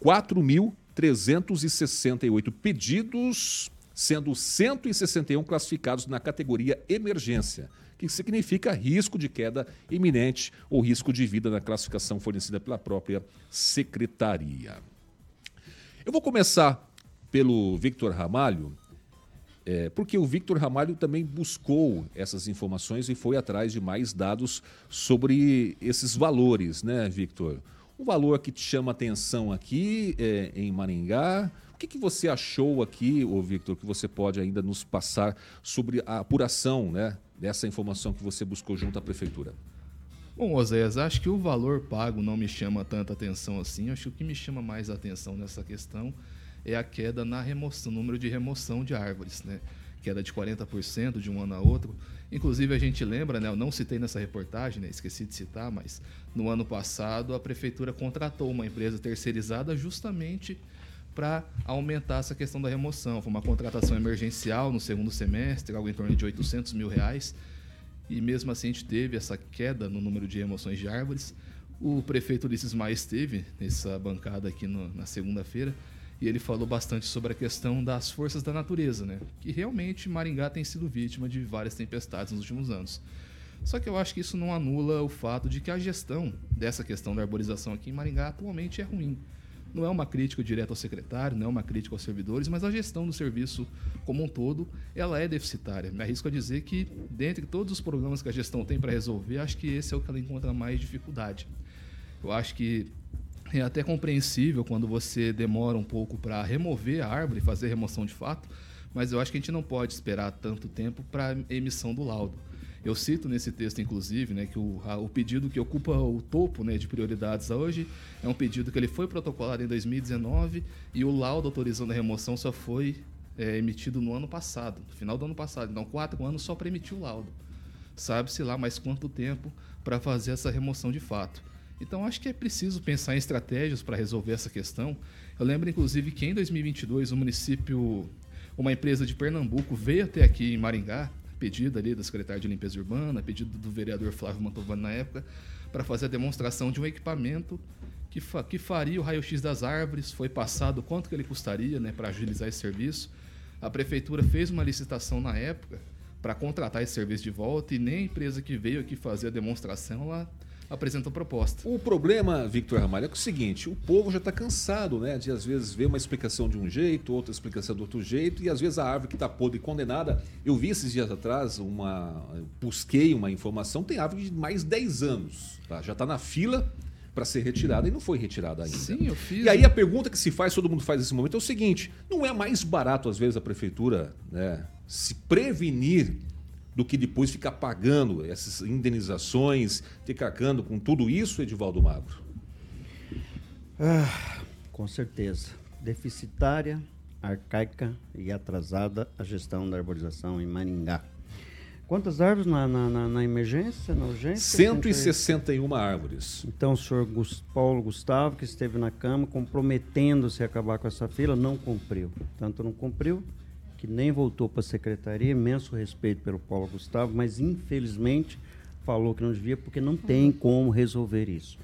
4.368 pedidos, sendo 161 classificados na categoria emergência, que significa risco de queda iminente ou risco de vida na classificação fornecida pela própria secretaria. Eu vou começar pelo Victor Ramalho, é, porque o Victor Ramalho também buscou essas informações e foi atrás de mais dados sobre esses valores, né, Victor? Um valor que te chama atenção aqui é, em Maringá. O que, que você achou aqui, ô Victor, que você pode ainda nos passar sobre a apuração né, dessa informação que você buscou junto à prefeitura? Bom, Oséias, acho que o valor pago não me chama tanta atenção assim. Acho que o que me chama mais atenção nessa questão é a queda na remoção, número de remoção de árvores, né? Queda de 40% de um ano a outro. Inclusive, a gente lembra, né? Eu não citei nessa reportagem, né? Esqueci de citar, mas no ano passado a prefeitura contratou uma empresa terceirizada justamente para aumentar essa questão da remoção. Foi uma contratação emergencial no segundo semestre, algo em torno de 800 mil reais. E mesmo assim a gente teve essa queda no número de remoções de árvores. O prefeito Ulisses Maia esteve nessa bancada aqui no, na segunda-feira e ele falou bastante sobre a questão das forças da natureza, né? Que realmente Maringá tem sido vítima de várias tempestades nos últimos anos. Só que eu acho que isso não anula o fato de que a gestão dessa questão da arborização aqui em Maringá atualmente é ruim. Não é uma crítica direta ao secretário, não é uma crítica aos servidores, mas a gestão do serviço como um todo, ela é deficitária. Me arrisco a dizer que, dentre todos os problemas que a gestão tem para resolver, acho que esse é o que ela encontra mais dificuldade. Eu acho que é até compreensível quando você demora um pouco para remover a árvore, fazer remoção de fato, mas eu acho que a gente não pode esperar tanto tempo para emissão do laudo. Eu cito nesse texto, inclusive, né, que o, a, o pedido que ocupa o topo né, de prioridades hoje é um pedido que ele foi protocolado em 2019 e o laudo autorizando a remoção só foi é, emitido no ano passado, no final do ano passado. Então, quatro anos só para emitir o laudo. Sabe-se lá mais quanto tempo para fazer essa remoção de fato. Então acho que é preciso pensar em estratégias para resolver essa questão. Eu lembro inclusive que em 2022 o município, uma empresa de Pernambuco veio até aqui em Maringá, pedido ali da secretária de limpeza urbana, pedido do vereador Flávio Mantovani na época, para fazer a demonstração de um equipamento que, fa que faria o raio-x das árvores, foi passado quanto que ele custaria né, para agilizar esse serviço. A prefeitura fez uma licitação na época para contratar esse serviço de volta e nem a empresa que veio aqui fazer a demonstração, ela apresentou proposta. O problema, Victor Ramalho, é, é o seguinte: o povo já está cansado, né? De às vezes ver uma explicação de um jeito, outra explicação de outro jeito, e às vezes a árvore que está podre e condenada. Eu vi esses dias atrás uma. busquei uma informação, tem árvore de mais de 10 anos. Tá? Já está na fila para ser retirada e não foi retirada ainda. Sim, eu fiz. E aí a pergunta que se faz, todo mundo faz nesse momento, é o seguinte: não é mais barato, às vezes, a prefeitura né, se prevenir do que depois ficar pagando essas indenizações, ter cagando com tudo isso, Edivaldo Magro? Ah, com certeza. Deficitária, arcaica e atrasada a gestão da arborização em Maringá. Quantas árvores na, na, na emergência, na urgência? 161 árvores. Então, o senhor Paulo Gustavo, que esteve na Câmara comprometendo-se a acabar com essa fila, não cumpriu. Tanto não cumpriu que nem voltou para a secretaria, imenso respeito pelo Paulo Gustavo, mas infelizmente falou que não devia porque não tem como resolver isso.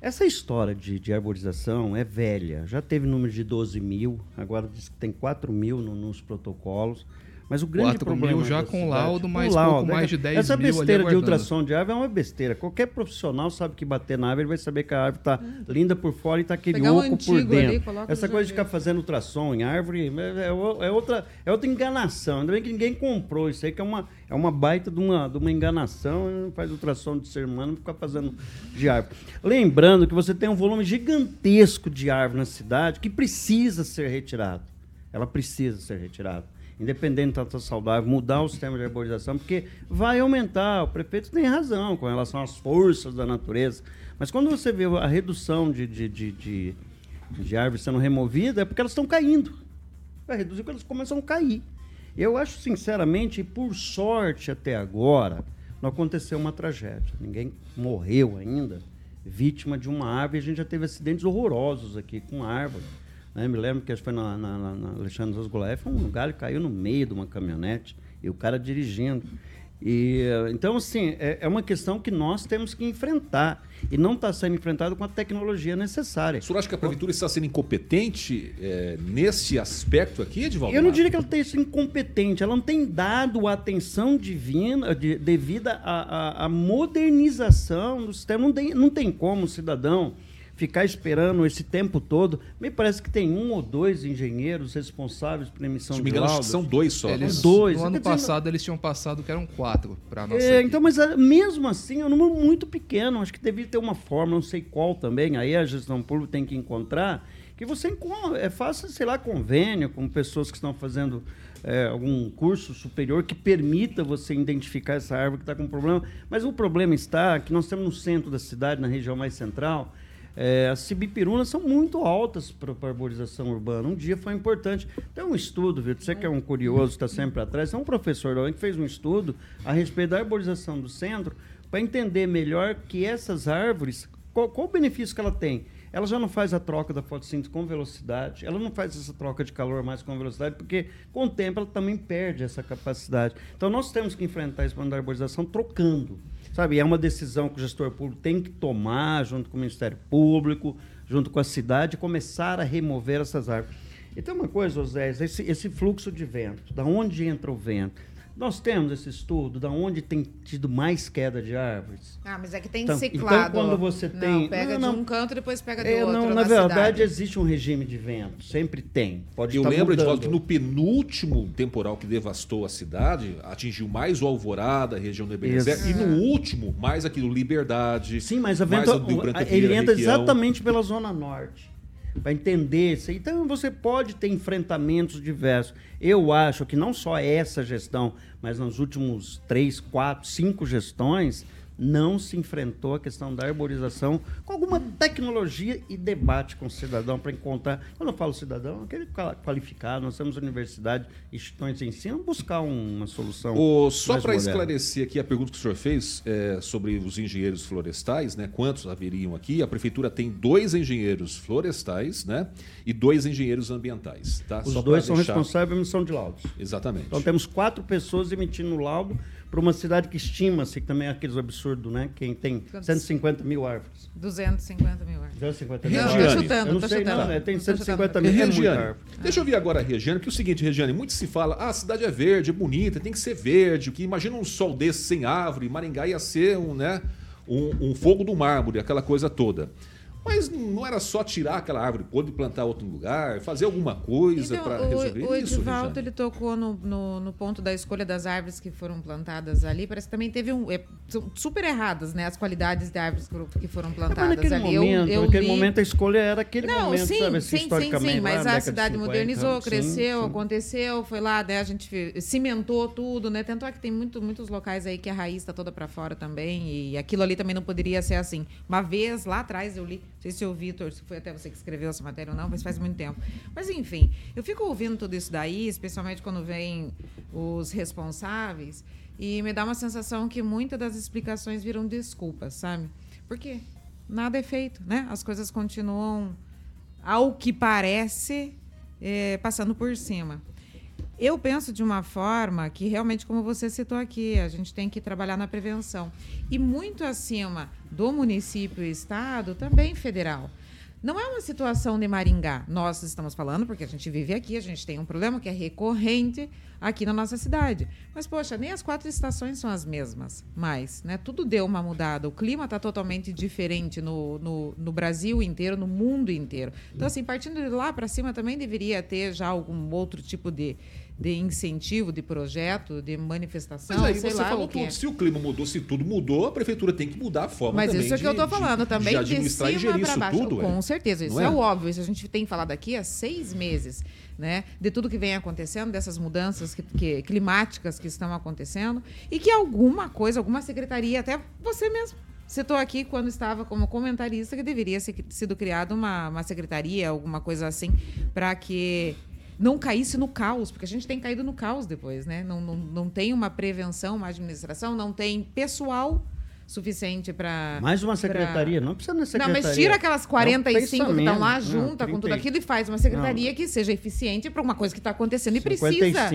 Essa história de, de arborização é velha. Já teve número de 12 mil, agora diz que tem 4 mil no- nos protocolos. Mas o grande 4 problema. mil já com laudo, com mais laudo, pouco né? mais de 10 Essa mil ali besteira de ultrassom de árvore é uma besteira. Qualquer profissional sabe que bater na árvore vai saber que a árvore está linda por fora e está aquele Pegar um oco por antigo dentro. ali, Essa coisa de ficar fazendo ultrassom em árvore é, é é outra, é outra enganação. Ainda bem que ninguém comprou isso aí, que é uma, é uma baita de uma, de uma enganação. e faz ultrassom de ser humano ficar fazendo de árvore. Lembrando que você tem um volume gigantesco de árvore na cidade que precisa ser retirado. Ela precisa ser retirada. Independente de estar saudável, mudar o sistema de arborização, porque vai aumentar. O prefeito tem razão com relação às forças da natureza. Mas quando você vê a redução de, de, de, de, de árvores sendo removida, é porque elas estão caindo. Vai reduzir quando elas começam a cair. Eu acho, sinceramente, por sorte até agora, não aconteceu uma tragédia. Ninguém morreu ainda vítima de uma árvore. A gente já teve acidentes horrorosos aqui com árvore. Né? Me lembro que acho que foi na, na, na, Alexandre Rosgolaef, um galho caiu no meio de uma caminhonete e o cara dirigindo. E, então, assim, é, é uma questão que nós temos que enfrentar. E não está sendo enfrentado com a tecnologia necessária. O senhor acha que a prefeitura está sendo incompetente é, nesse aspecto aqui, Edivaldo? Eu não diria que ela sido incompetente, ela não tem dado a atenção divina, de- devida à, à- à modernização do sistema. Não tem, não tem como o cidadão ficar esperando esse tempo todo. Me parece que tem um ou dois engenheiros responsáveis pela emissão de engano, acho laudos. que são dois só. Eles, né? dois. No ano dizer, passado eles tinham passado que eram quatro para nossa É, então, mas ah, mesmo assim é um número muito pequeno. Acho que devia ter uma forma, não sei qual também. Aí a gestão pública tem que encontrar que você encontra, é, faça, sei lá, convênio com pessoas que estão fazendo é, algum curso superior que permita você identificar essa árvore que está com problema. Mas o problema está que nós temos no centro da cidade, na região mais central, é, as cibipirunas são muito altas para a arborização urbana. Um dia foi importante. Tem um estudo, viu? Você que é um curioso, está sempre atrás. Tem um professor que fez um estudo a respeito da arborização do centro para entender melhor que essas árvores, qual, qual o benefício que ela tem. Ela já não faz a troca da fotossíntese com velocidade, ela não faz essa troca de calor mais com velocidade, porque com o tempo ela também perde essa capacidade. Então nós temos que enfrentar esse problema da arborização trocando. Sabe, é uma decisão que o gestor público tem que tomar, junto com o Ministério Público, junto com a cidade, começar a remover essas árvores. E tem uma coisa, José, esse, esse fluxo de vento, da onde entra o vento? Nós temos esse estudo, da onde tem tido mais queda de árvores. Ah, mas é que tem Então- ciclado. então, quando você Não, tem- pega não, não. de um canto e depois pega do É, outro. não, na, verdade, existe um regime de vento, sempre tem. Pode Eu estar lembro. Edivaldo, que no penúltimo temporal que devastou a cidade, atingiu mais o Alvorada, a região do Ebenezer, Isso. e no último, mais aqui no Liberdade. Sim, mas a mais vento, a do Branca ele entra Requião. exatamente pela Zona Norte. Para entender. Então você pode ter enfrentamentos diversos. Eu acho que não só essa gestão, mas nos últimos três, quatro, cinco gestões, não se enfrentou a questão da arborização com alguma tecnologia e debate com o cidadão para encontrar. Quando eu falo cidadão, aquele qual- qualificado, nós temos universidade, instituições de ensino, buscar um- uma solução. O- só para esclarecer aqui a pergunta que o senhor fez é, sobre os engenheiros florestais, né? Quantos haveriam aqui? A prefeitura tem dois engenheiros florestais, né? E dois engenheiros ambientais, tá? Os Só dois são deixar- responsáveis pela emissão de laudos. Exatamente. Então temos quatro pessoas emitindo laudo para uma cidade que estima-se que também é aqueles absurdos, né? Quem tem 150 mil árvores. 250 mil árvores. 250 Não, mil árvores. chutando, Eu não sei, chutando. não, né? Tem Tô 150 chutando. mil, é Regiane, deixa eu ouvir agora a Regiane, que é o seguinte, Regiane, muito se fala, ah, a cidade é verde, é bonita, tem que ser verde, que imagina um sol desse sem árvore, Maringá ia ser um, né, um, um fogo do mármore, aquela coisa toda. Mas não era só tirar aquela árvore podre e plantar outro lugar, fazer alguma coisa Então, para o, resolver o isso, Edivaldo, Regiane? ele tocou no, no, no ponto da escolha das árvores que foram plantadas ali. Parece que também teve um... é, são super erradas, né? As qualidades de árvores que foram- É, mas plantadas naquele ali. momento, eu, eu naquele li- momento a escolha era aquele Não, momento, sim, sabe? assim, sim, sim, historicamente, sim, mas a cidade 50, modernizou, sim, cresceu, sim. aconteceu, foi lá, né, a gente cimentou tudo, né? Tanto é que tem muito, muitos locais aí que a raiz está toda para fora também, e aquilo ali também não poderia ser assim. Uma vez, lá atrás, eu li, sei se o Vitor, se foi até você que escreveu essa matéria ou não, mas faz muito tempo. Mas enfim, eu fico ouvindo tudo isso daí, especialmente quando vem os responsáveis, e me dá uma sensação que muitas das explicações viram desculpas, sabe? Por quê? Nada é feito, né? As coisas continuam ao que parece, é, passando por cima. Eu penso de uma forma que realmente, como você citou aqui, a gente tem que trabalhar na prevenção. E muito acima do município e estado, também federal. Não é uma situação de Maringá. Nós estamos falando porque a gente vive aqui, a gente tem um problema que é recorrente aqui na nossa cidade. Mas, poxa, nem as quatro estações são as mesmas. Mas, né, tudo deu uma mudada. O clima está totalmente diferente no, no, no, Brasil inteiro, no mundo inteiro. Então, assim, partindo de lá para cima também deveria ter já algum outro tipo de, de incentivo, de projeto, de manifestação. Mas aí sei você lá falou tudo. é. Se o clima mudou, se tudo mudou, a prefeitura tem que mudar a forma Mas isso é que de- eu de- falando também de de, administrar e cima para baixo. tudo. Com é. certeza, isso é? é? óbvio. Isso a gente tem falado aqui há seis meses, né? De tudo que vem acontecendo, dessas mudanças que, que- climáticas que estão acontecendo e que alguma coisa, alguma secretaria, até você mesmo citou aqui quando estava como comentarista que deveria ser sido criada uma, uma secretaria, alguma coisa assim, para que não caísse no caos, porque a gente tem caído no caos depois, né? Não, não, não tem uma prevenção, uma administração, não tem pessoal suficiente para. Mais uma secretaria, não precisa na Não, secretaria. mas tira aquelas 45 que estão lá junta Não, com tudo 30. aquilo e faz uma secretaria que seja eficiente para uma coisa que está acontecendo e precisa.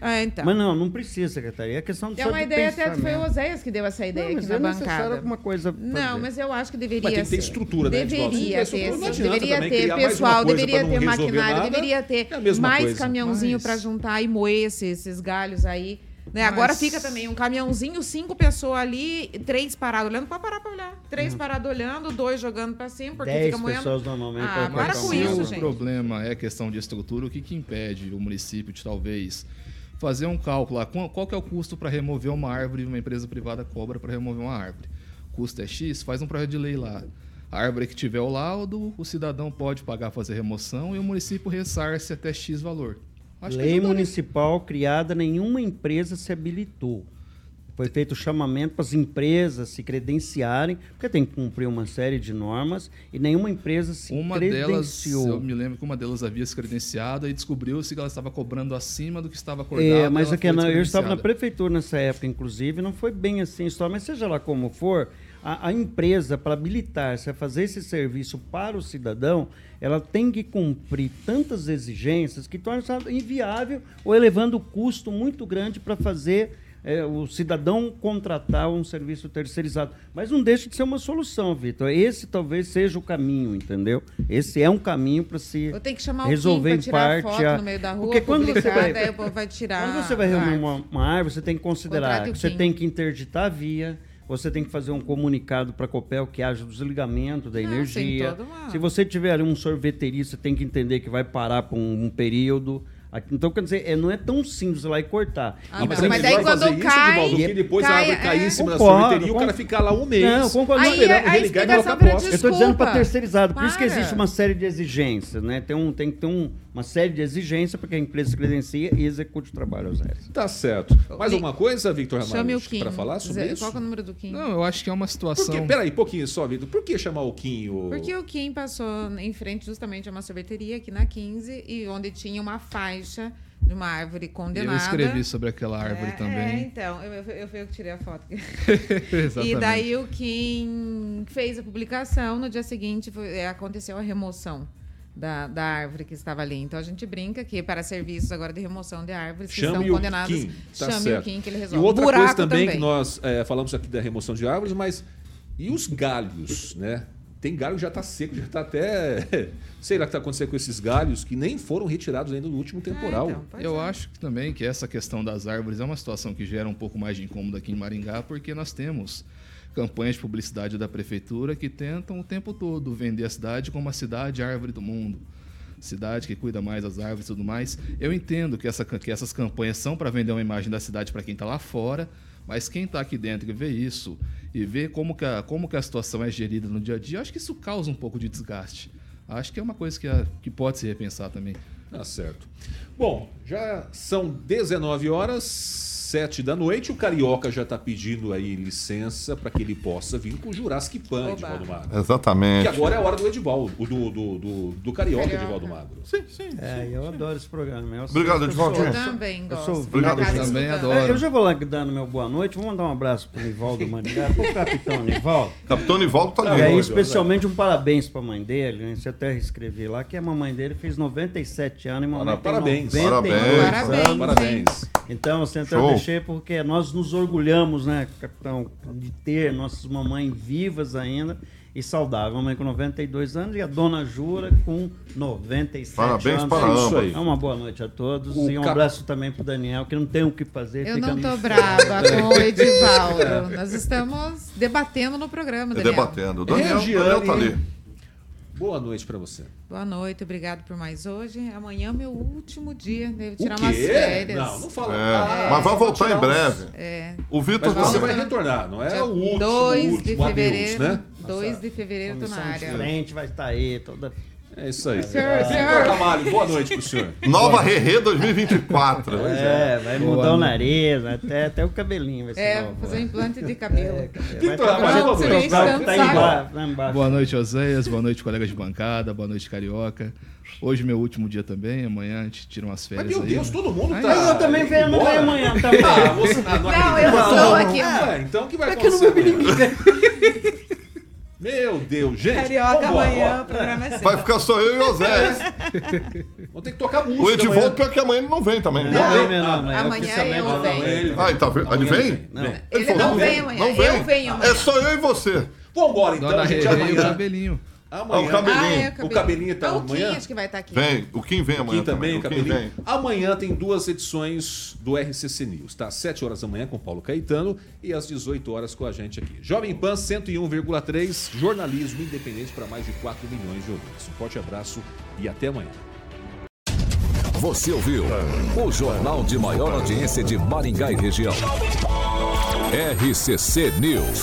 55. É, então. Mas não, não precisa secretaria, é questão de é uma de ideia até foi o. Oséias que deu essa ideia Não, mas aqui é na bancada. alguma coisa Não, mas eu acho que deveria Mas tem que ter ser. estrutura, né, Deveria ter, estrutura, adianta deveria ter pessoal, deveria ter maquinário, nada. deveria ter É a mesma mais coisa. caminhãozinho Mas- para juntar e moer esses, esses galhos aí. Né? Mas- Agora fica também um caminhãozinho, cinco pessoas ali, três parados olhando, pode parar para olhar. Três parados olhando, dois jogando para cima, porque Dez fica moendo. pessoas normalmente Ah, para com cima. isso, se o gente. problema é questão de estrutura, o que, que impede o município de talvez fazer um cálculo lá? Qual, qual que é o custo para remover uma árvore uma empresa privada cobra para remover uma árvore? O custo é X, faz um projeto de lei lá. A árvore que tiver o laudo, o cidadão pode pagar fazer remoção e o município ressarce até X valor. Acho Lei municipal criada, nenhuma empresa se habilitou. Foi feito o chamamento para as empresas se credenciarem, porque tem que cumprir uma série de normas, e nenhuma empresa se Uma delas, credenciou. eu me lembro que uma delas havia se credenciado e descobriu-se que ela estava cobrando acima do que estava acordado. É, mas aqui, na- eu estava na prefeitura nessa época, inclusive, não foi bem assim a história, mas seja lá como for, a, a empresa, para habilitar-se a fazer esse serviço para o cidadão, ela tem que cumprir tantas exigências que torna isso inviável ou elevando o custo muito grande para fazer é, o cidadão contratar um serviço terceirizado. Mas não deixa de ser uma solução, Vitor. Esse talvez seja o caminho, entendeu? Esse é um caminho para se Eu tenho que chamar resolver Kim para tirar parte foto a- no meio da rua, Porque quando você vai- vai tirar. quando você vai reunir uma, uma árvore, você tem que considerar que você tem que interditar a via, você tem que fazer um comunicado para a Copel que haja o desligamento da Não, energia. uma- Se você tiver ali um sorveterista, tem que entender que vai parar por um, um período. Então, quer dizer, é, não é tão simples ir lá e cortar. Ah, E mas, mas melhor quando fazer isso, cai. Divaldo, que depois a cai, árvore cair é. em cima da Concordo, sorveteria e o cara concordo. ficar lá um mês. Não, concordo. Aí esperando a religar e explicação colocar poste. Eu estou dizendo para terceirizado. Por isso que Para. existe uma série de exigências, né? Tem, um, tem que ter um- uma série de exigências para que a empresa se credencia e execute o trabalho aos. Tá certo. Mais alguma coisa, Victor Chame o Ramalho, Kim. para falar sobre Zé, isso? Qual é o número do Kim? Não, eu acho que é uma Por situação. quê? Peraí, pouquinho só, Vitor. Por que chamar o Kim? O... Porque o Kim passou em frente justamente a uma sorveteria aqui na 15 e onde tinha uma faixa de uma árvore condenada. Eu escrevi sobre aquela árvore É, também. É, então, eu, eu, eu fui eu que tirei a foto. Exatamente. E daí o Kim fez a publicação, no dia seguinte foi- é, aconteceu a remoção da, da árvore que estava ali. Então a gente brinca que para serviços agora de remoção de árvores que Chame estão o condenadas, Kim. Tá chame certo. o Kim que ele E resolve. outra Buraco coisa também, que nós é, falamos aqui da remoção de árvores, mas e os galhos, né? Tem galho que já está seco, já está até. Sei lá o que está acontecendo com esses galhos que nem foram retirados ainda no último temporal. É, então, Eu é. acho que também que essa questão das árvores é uma situação que gera um pouco mais de incômodo aqui em Maringá, porque nós temos campanhas de publicidade da prefeitura que tentam o tempo todo vender a cidade como a cidade árvore do mundo. Cidade que cuida mais das árvores e tudo mais. Eu entendo que, essa, que essas campanhas são para vender uma imagem da cidade para quem está lá fora, mas quem está aqui dentro e vê isso e vê como que, a, como que a situação é gerida no dia a dia, acho que isso causa um pouco de desgaste. Acho que é uma coisa que, a- que pode se repensar também. Tá certo. Bom, já são 19 horas sete da noite. O Carioca já está pedindo aí licença para que ele possa vir com o Jurassic Pan, Oba. Edivaldo Magro. Exatamente. Que agora é a hora do Edivaldo, do, do, do, do Carioca, Carioca. Edivaldo Magro. Sim, sim. É, eu adoro esse programa. Eu Obrigado, sou- eu Também eu gosto. sou- Obrigado, gente. Também adoro. É, eu já vou lá dando meu boa noite. Vou mandar um abraço pro Nivaldo Maningá, pro capitão Nivaldo. Capitão Nivaldo tá E ali. aí, especialmente um parabéns pra mãe dele, né? Você até escrevi lá que a mamãe dele fez 97 anos e mamãe Parabéns. Parabéns. 92 Parabéns. Parabéns. Então, assim, até Deixei porque nós nos orgulhamos, né, capitão, de ter nossas mamães vivas ainda e saudáveis. Mamãe com 92 anos e a dona Jura com 97 Parabéns anos. para É isso ambas. aí. É uma boa noite a todos O e um cap- abraço também pro Daniel, que não tem o que fazer. Eu não fora. brava com o Edivaldo. Nós estamos debatendo no programa, Daniel. Debatendo. O Daniel, Regiane. Daniel tá ali. Boa noite para você. Boa noite, obrigado por mais hoje. Amanhã é meu último dia, devo O tirar quê? umas férias. Não, não fala. É, Ah, mas vai voltar em uns- breve. É, O Vitor Mas você tá- vai retornar, não é dia o último, 2 de último adeus, fevereiro. né? 2 de fevereiro tô na área. frente vai estar aí toda. É isso aí. Senhor, Vitor senhor. Ramalho, boa noite pro senhor. Nova Rerê 2024. É, vai Boa mudar o noite. nariz, até, até o cabelinho vai ser É, novo. vou fazer um implante de cabelo. Vitor tá- Ramalho, boa noite. tá o. Boa noite, Oséias. Boa noite, colegas de bancada. Boa noite, Carioca. Hoje meu último dia também. Amanhã a gente tira umas Mas férias meu aí. Deus, todo mundo tá. Mas eu também venho, não amanhã também. Ah, você, ah, não, Não, acredito. eu estou aqui. Ué, então o que vai É que eu não acontecer? bebi ninguém. Meu Deus, gente. Carioca amanhã, o programa é seu. Vai ficar só eu e o Zé. Vamos ter que tocar música. O Edivaldo, amanhã. pior que amanhã ele não vem também. Não, Não, vem, nome. Amanhã oficialmente eu não venho. vem. Ele Ah, ele, tá, ele Amanhã vem? Não. Ele falou, não vem amanhã, eu venho amanhã. É só eu e você. Vambora então, Dona gente. E o Amanhã. Cabelinho. Amanhã. Ah, o cabelinho. Ah, é, O cabelinho tá Ah, o amanhã? Kim acho que vai estar aqui. Vem, o Kim vem amanhã Aqui também, o Kim cabelinho. vem. Amanhã tem duas edições do RCC News, tá? Às 7 horas da manhã com Paulo Caetano e às 18 horas com a gente aqui. Jovem Pan 101,3, jornalismo independente para mais de 4 milhões de ouvintes. Um forte abraço e até amanhã. Você ouviu o jornal de maior audiência de Maringá e região. RCC News.